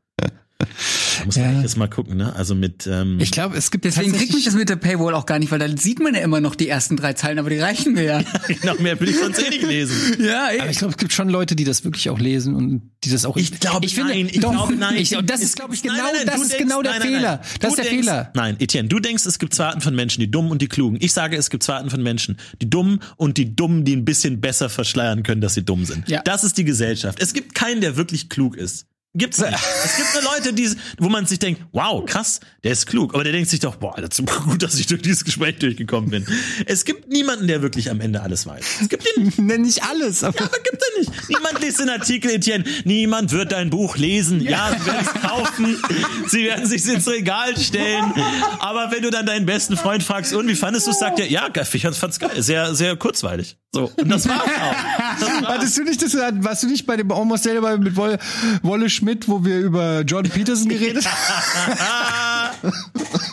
Speaker 1: Da muss man
Speaker 2: Ja.
Speaker 1: echt jetzt mal gucken, ne? Also mit ähm,
Speaker 2: ich glaube, es gibt
Speaker 3: deswegen kriegt mich das mit der Paywall auch gar nicht, weil da sieht man ja immer noch die ersten drei Zeilen, aber die reichen mir ja.
Speaker 1: noch mehr will ich sonst eh nicht lesen.
Speaker 3: ja,
Speaker 2: Aber ich glaube, es gibt schon Leute, die das wirklich auch lesen und die das auch.
Speaker 1: Ich glaube,
Speaker 2: ich finde,
Speaker 1: nein, ich glaube, nein.
Speaker 2: Ich, und das ist, glaube ich, genau,
Speaker 1: nein, nein,
Speaker 2: das ist
Speaker 1: denkst-
Speaker 2: genau der
Speaker 1: nein, nein,
Speaker 2: Fehler.
Speaker 1: nein.
Speaker 2: Das ist der
Speaker 1: denkst,
Speaker 2: Fehler.
Speaker 1: Nein, Etienne, du denkst, es gibt zwei Arten von Menschen, die dummen und die klugen. Ich sage, es gibt zwei Arten von Menschen, die dummen und die dummen, die ein bisschen besser verschleiern können, dass sie dumm sind.
Speaker 3: Ja.
Speaker 1: Das ist die Gesellschaft. Es gibt keinen, der wirklich klug ist. Gibt's nicht. es gibt nur Leute, die, wo man sich denkt, wow, krass, der ist klug. Aber der denkt sich doch, boah, das ist gut, dass ich durch dieses Gespräch durchgekommen bin. Es gibt niemanden, der wirklich am Ende alles weiß. Es gibt den
Speaker 2: Nenn nicht alles, aber
Speaker 1: ja, aber gibt er nicht. Niemand liest den Artikel, Etienne. Niemand wird dein Buch lesen. Ja, sie werden es kaufen. Sie werden sich ins Regal stellen. Aber wenn du dann deinen besten Freund fragst, und wie fandest du es, sagt er, ja, ich fand's geil. Sehr, sehr kurzweilig. So. Und das war's auch. Das war's.
Speaker 2: Hattest du nicht das, warst du nicht bei dem Almost Daily bei- mit Wolle, Wolle Schmidt, wo wir über Jordan Peterson geredet haben?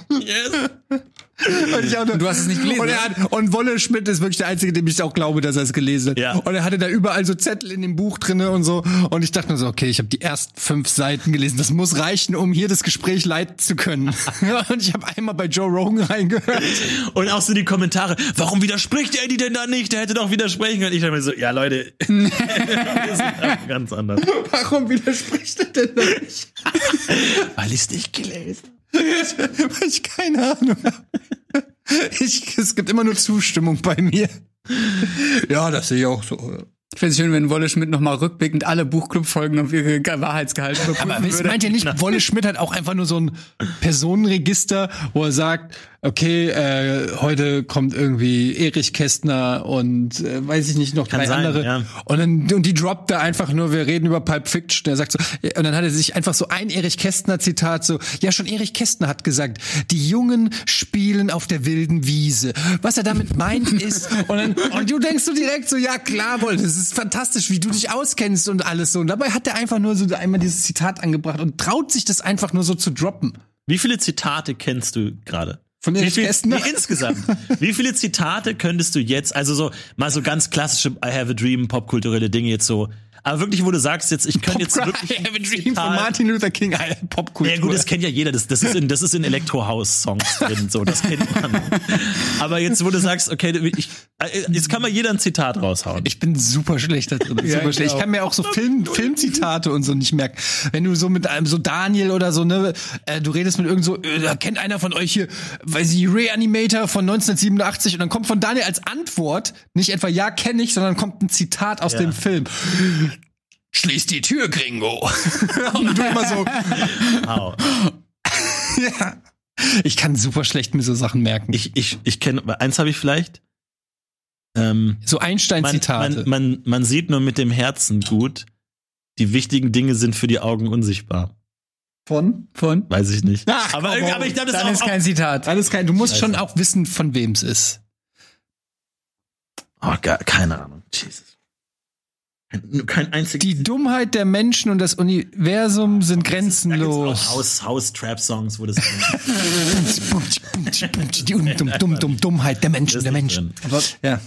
Speaker 1: yes.
Speaker 2: Und, nur,
Speaker 3: Und du hast es nicht gelesen,
Speaker 2: Und, er hat, und Wolle Schmidt ist wirklich der Einzige, dem ich auch glaube, dass er es gelesen hat.
Speaker 1: Ja.
Speaker 2: Und er hatte da überall so Zettel in dem Buch drinne und so. Und ich dachte mir so, okay, ich habe die ersten fünf Seiten gelesen. Das muss reichen, um hier das Gespräch leiten zu können. und ich habe einmal bei Joe Rogan reingehört.
Speaker 1: Und auch so die Kommentare, warum widerspricht Eddie denn da nicht? Der hätte doch widersprechen können. Ich dachte mir so, ja Leute, ist halt ganz anders.
Speaker 2: Warum widerspricht er denn da nicht?
Speaker 1: Weil ich es nicht gelesen
Speaker 2: Weil ich keine Ahnung habe. Ich, es gibt immer nur Zustimmung bei mir. Ja, das sehe ich auch so.
Speaker 3: Ich fände es schön, wenn Wolle Schmidt nochmal rückblickend alle Buchclub-Folgen auf ihre Wahrheitsgehalt überprüfen
Speaker 2: Aber
Speaker 3: würde.
Speaker 2: meint ihr nicht, Wolle Schmidt hat auch einfach nur so ein Personenregister, wo er sagt, okay, äh, heute kommt irgendwie Erich Kästner und äh, weiß ich nicht, noch
Speaker 1: Kann
Speaker 2: drei
Speaker 1: sein,
Speaker 2: andere.
Speaker 1: ja.
Speaker 2: Und dann und die droppt er einfach nur, wir reden über Pulp Fiction. Er sagt so, und dann hat er sich einfach so ein Erich Kästner Zitat so, ja schon Erich Kästner hat gesagt, die Jungen spielen auf der wilden Wiese. Was er damit meint ist, und, dann, und du denkst so direkt so, ja klar, Wolle, das ist fantastisch, wie du dich auskennst und alles so. Und dabei hat er einfach nur so einmal dieses Zitat angebracht und traut sich das einfach nur so zu droppen.
Speaker 1: Wie viele Zitate kennst du gerade?
Speaker 2: Von
Speaker 1: Wie
Speaker 2: Erich
Speaker 1: viel,
Speaker 2: Kästner?
Speaker 1: nee, insgesamt. Wie viele Zitate könntest du jetzt, also so, mal so ganz klassische I have a dream, popkulturelle Dinge jetzt so, aber wirklich, wo du sagst jetzt, ich könnte jetzt wirklich.
Speaker 2: I have a
Speaker 1: ein
Speaker 2: dream von Martin Luther King, Popkultur.
Speaker 1: Ja gut, das kennt ja jeder. Das, das ist in, das ist in Elektrohaus-Songs drin, so, das kennt man. Aber jetzt, wo du sagst, okay, ich, äh, jetzt kann mal jeder ein Zitat raushauen.
Speaker 2: Ich bin super schlecht da drin.
Speaker 3: Ja,
Speaker 2: super
Speaker 3: ich
Speaker 2: schlecht. Ich
Speaker 3: auch.
Speaker 2: kann mir auch so Film, Filmzitate und so nicht merken. Wenn du so mit einem so Daniel oder so, ne, äh, du redest mit irgend so, äh, da kennt einer von euch hier, weiß ich, Reanimator von 1987 und dann kommt von Daniel als Antwort nicht etwa ja kenne ich, sondern kommt ein Zitat aus
Speaker 1: Ja.
Speaker 2: dem Film. Schließ die Tür, Gringo. und du immer so,
Speaker 1: Wow.
Speaker 2: ja. Ich kann super schlecht mir so Sachen merken.
Speaker 1: Ich, ich, ich kenne, eins habe ich vielleicht. Ähm,
Speaker 2: so
Speaker 1: man,
Speaker 2: Einstein-Zitate.
Speaker 1: man, man, man sieht nur mit dem Herzen gut. Die wichtigen Dinge sind für die Augen unsichtbar.
Speaker 2: von?
Speaker 3: Von?
Speaker 1: Weiß ich nicht.
Speaker 2: Ach,
Speaker 1: aber,
Speaker 2: komm,
Speaker 1: aber ich glaube, das
Speaker 3: Dann
Speaker 1: ist
Speaker 3: ist
Speaker 1: auch,
Speaker 3: kein Zitat.
Speaker 2: Alles kein, du musst
Speaker 1: Scheiße.
Speaker 2: schon auch wissen, von wem es ist.
Speaker 1: oh, gar, keine Ahnung. Jesus. Kein, einziges.
Speaker 2: Die Dummheit der Menschen und das Universum sind
Speaker 1: Da gibt's
Speaker 2: grenzenlos.
Speaker 1: auch House, House Trap Songs, wo das,
Speaker 2: Die dumm, dumm, dumm, Dummheit der Menschen, der Menschen.
Speaker 3: Aber
Speaker 2: Ja.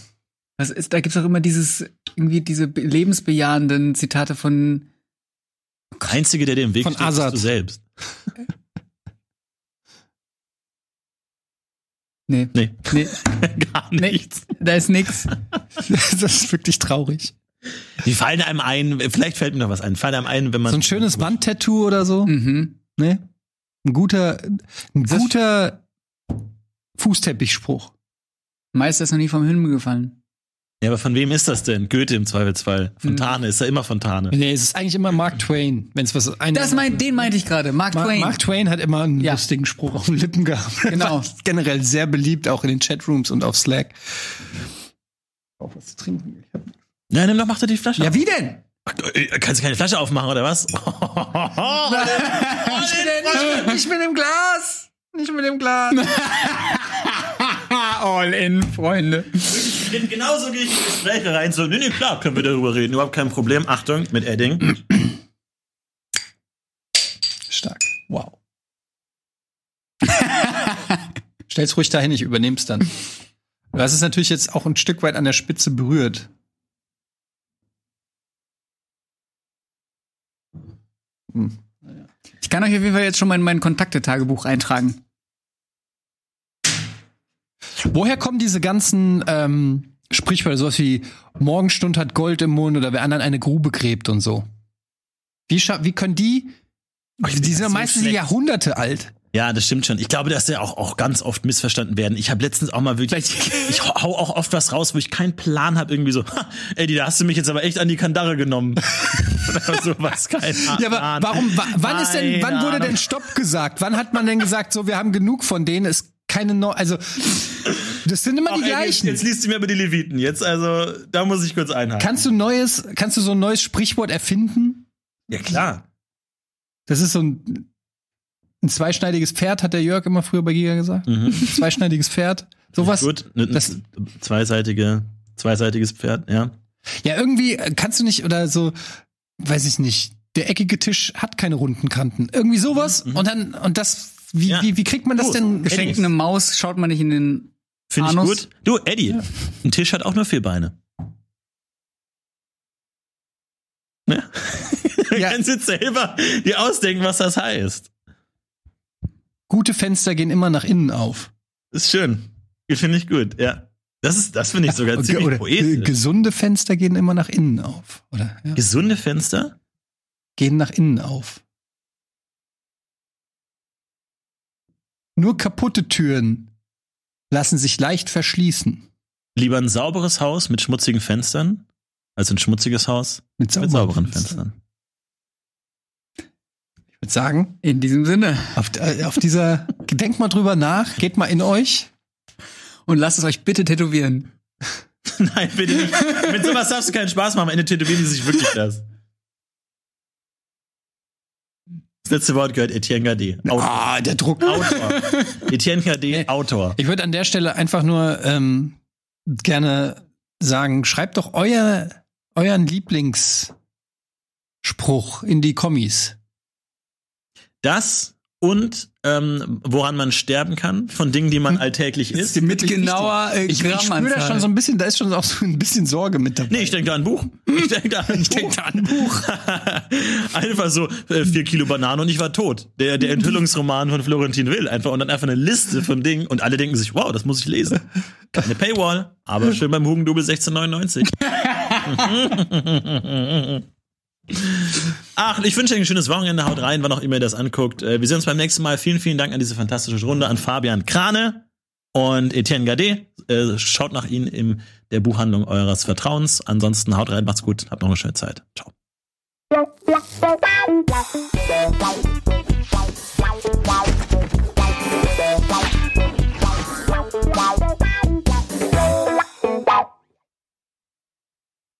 Speaker 3: was ist, da gibt's auch immer dieses, irgendwie diese be- lebensbejahenden Zitate von,
Speaker 1: Der Einzige, der dir im Weg
Speaker 2: Von
Speaker 1: steht,
Speaker 2: Azad.
Speaker 1: bist du selbst.
Speaker 3: nee,
Speaker 1: Nee,
Speaker 3: nee,
Speaker 1: gar
Speaker 3: nee,
Speaker 1: nichts.
Speaker 3: da ist nix.
Speaker 2: Das ist wirklich traurig.
Speaker 1: Die fallen einem ein, vielleicht fällt mir noch was ein. Fallen einem ein, wenn man.
Speaker 2: So ein schönes Wandtattoo oder so.
Speaker 3: Mhm.
Speaker 2: Ne? Ein guter, ein guter Fußteppichspruch.
Speaker 3: Meister ist noch nie vom Himmel gefallen.
Speaker 1: Ja, aber von wem ist das denn? Goethe im Zweifelsfall. Fontane, ist ja immer Fontane.
Speaker 2: Nee, es ist eigentlich immer Mark Twain, wenn es was ein
Speaker 3: Das meint, den meinte ich gerade, Mark
Speaker 2: Mark,
Speaker 3: Twain.
Speaker 2: Mark Twain hat immer einen
Speaker 3: Ja.
Speaker 2: lustigen Spruch auf den Lippen gehabt.
Speaker 3: Genau.
Speaker 2: Generell sehr beliebt, auch in den Chatrooms und auf Slack. Auch was zu trinken. Ich hab-
Speaker 1: Ja, nimm doch, mach doch die Flasche
Speaker 2: Ja, wie denn?
Speaker 1: Äh, Kannst du keine Flasche aufmachen, oder was?
Speaker 2: Nicht mit dem Glas. Nicht mit dem Glas.
Speaker 3: All in, Freunde.
Speaker 1: Genauso gehe ich in Gespräche rein. So, nee, nee, klar, können wir darüber reden. Überhaupt kein Problem. Achtung, mit Edding.
Speaker 2: Stark. Wow. Stell's ruhig dahin, ich übernehm's dann. Du hast es natürlich jetzt auch ein Stück weit an der Spitze berührt.
Speaker 3: Ich kann euch auf jeden Fall jetzt schon mal in mein Kontaktetagebuch eintragen.
Speaker 2: Woher kommen diese ganzen ähm, Sprichwörter, sowas wie Morgenstund hat Gold im Mund oder wer anderen eine Grube gräbt und so? Wie, wie können die, die sind
Speaker 1: so
Speaker 2: ja meistens
Speaker 1: schlecht.
Speaker 2: Jahrhunderte alt.
Speaker 1: Ja, das stimmt schon. Ich glaube, dass der auch, auch ganz oft missverstanden werden. Ich habe letztens auch mal wirklich, ich hau auch oft was raus, wo ich keinen Plan habe, irgendwie so, ha, Eddie, da hast du mich jetzt aber echt an die Kandare genommen. Oder sowas, keine.
Speaker 2: Ja, aber warum, wa- wann ist denn, wann wurde denn Stopp gesagt? Wann hat man denn gesagt, so, wir haben genug von denen, ist keine neu, also, das sind immer
Speaker 1: Ach,
Speaker 2: die
Speaker 1: ey, jetzt,
Speaker 2: gleichen.
Speaker 1: jetzt liest du mir aber die Leviten. Jetzt, also, da muss ich kurz einhaken.
Speaker 2: Kannst du neues, kannst du so ein neues Sprichwort erfinden?
Speaker 1: ja, klar.
Speaker 2: Das ist so ein, ein zweischneidiges Pferd, hat der Jörg immer früher bei Giga gesagt.
Speaker 1: Mhm.
Speaker 2: Zweischneidiges Pferd. Sowas.
Speaker 1: Gut, ne, ne,
Speaker 2: das-
Speaker 1: zweiseitige, zweiseitiges Pferd, ja.
Speaker 2: Ja, irgendwie äh, kannst du nicht, oder so, weiß ich nicht, der eckige Tisch hat keine runden Kanten. Irgendwie sowas. Und dann, und das Wie,
Speaker 1: Ja.
Speaker 2: wie, wie kriegt man das
Speaker 1: Du,
Speaker 2: denn
Speaker 3: Geschenkt eine Maus schaut man nicht in den
Speaker 1: Finde ich gut. Du, Eddie, ein Tisch hat auch nur vier Beine. Ne? Du
Speaker 2: Ja.
Speaker 1: kannst jetzt selber dir ausdenken, was das heißt.
Speaker 2: Gute Fenster gehen immer nach innen auf.
Speaker 1: Ist schön. Finde ich gut, ja. Das ist, das finde ich sogar
Speaker 2: Oder
Speaker 1: ziemlich
Speaker 2: ge-
Speaker 1: poetisch.
Speaker 2: gesunde Fenster gehen immer nach innen auf. Oder? Ja.
Speaker 1: Gesunde Fenster?
Speaker 2: Gehen nach innen auf. Nur kaputte Türen lassen sich leicht verschließen.
Speaker 1: Lieber ein sauberes Haus mit schmutzigen Fenstern als ein schmutziges Haus
Speaker 2: Mit
Speaker 1: mit sauberen
Speaker 2: Fenstern.
Speaker 1: Fenstern.
Speaker 2: Ich würde sagen,
Speaker 3: In diesem Sinne.
Speaker 2: auf, äh, auf dieser, denkt mal drüber nach, geht mal in euch.
Speaker 3: Und lasst es euch bitte tätowieren.
Speaker 1: Nein, bitte nicht. Mit sowas darfst du keinen Spaß machen. Am Ende tätowieren die sich wirklich das. Das letzte Wort gehört Etienne Gade.
Speaker 2: Ah, der Druck.
Speaker 1: Autor. Etienne Gade, Autor.
Speaker 2: Ich würde an der Stelle einfach nur ähm, gerne sagen, schreibt doch euer, euren Lieblingsspruch in die Kommis.
Speaker 1: Das und ähm, woran man sterben kann, von Dingen, die man alltäglich isst.
Speaker 3: Mit genauer äh,
Speaker 2: Ich, ich spüre da schon so ein bisschen, da ist schon auch so ein bisschen Sorge mit dabei.
Speaker 1: Nee, ich denke da an ein Buch. Ich denke da an ein
Speaker 2: Ich denk da an ein Buch.
Speaker 1: einfach so äh, vier Kilo Banane und ich war tot. Der, der Enthüllungsroman von Florentin Will. Einfach und dann einfach eine Liste von Dingen und alle denken sich, wow, das muss ich lesen. Keine Paywall, aber schön beim Hugendubel 1699. Ach, ich wünsche euch ein schönes Wochenende. Haut rein, wann auch immer ihr das anguckt. Äh, Wir sehen uns beim nächsten Mal. Vielen, vielen Dank an diese fantastische Runde, an Fabian Krane und Etienne Gade. Äh, Schaut nach ihnen in der Buchhandlung eures Vertrauens. Ansonsten haut rein, macht's gut, habt noch eine schöne Zeit. Ciao.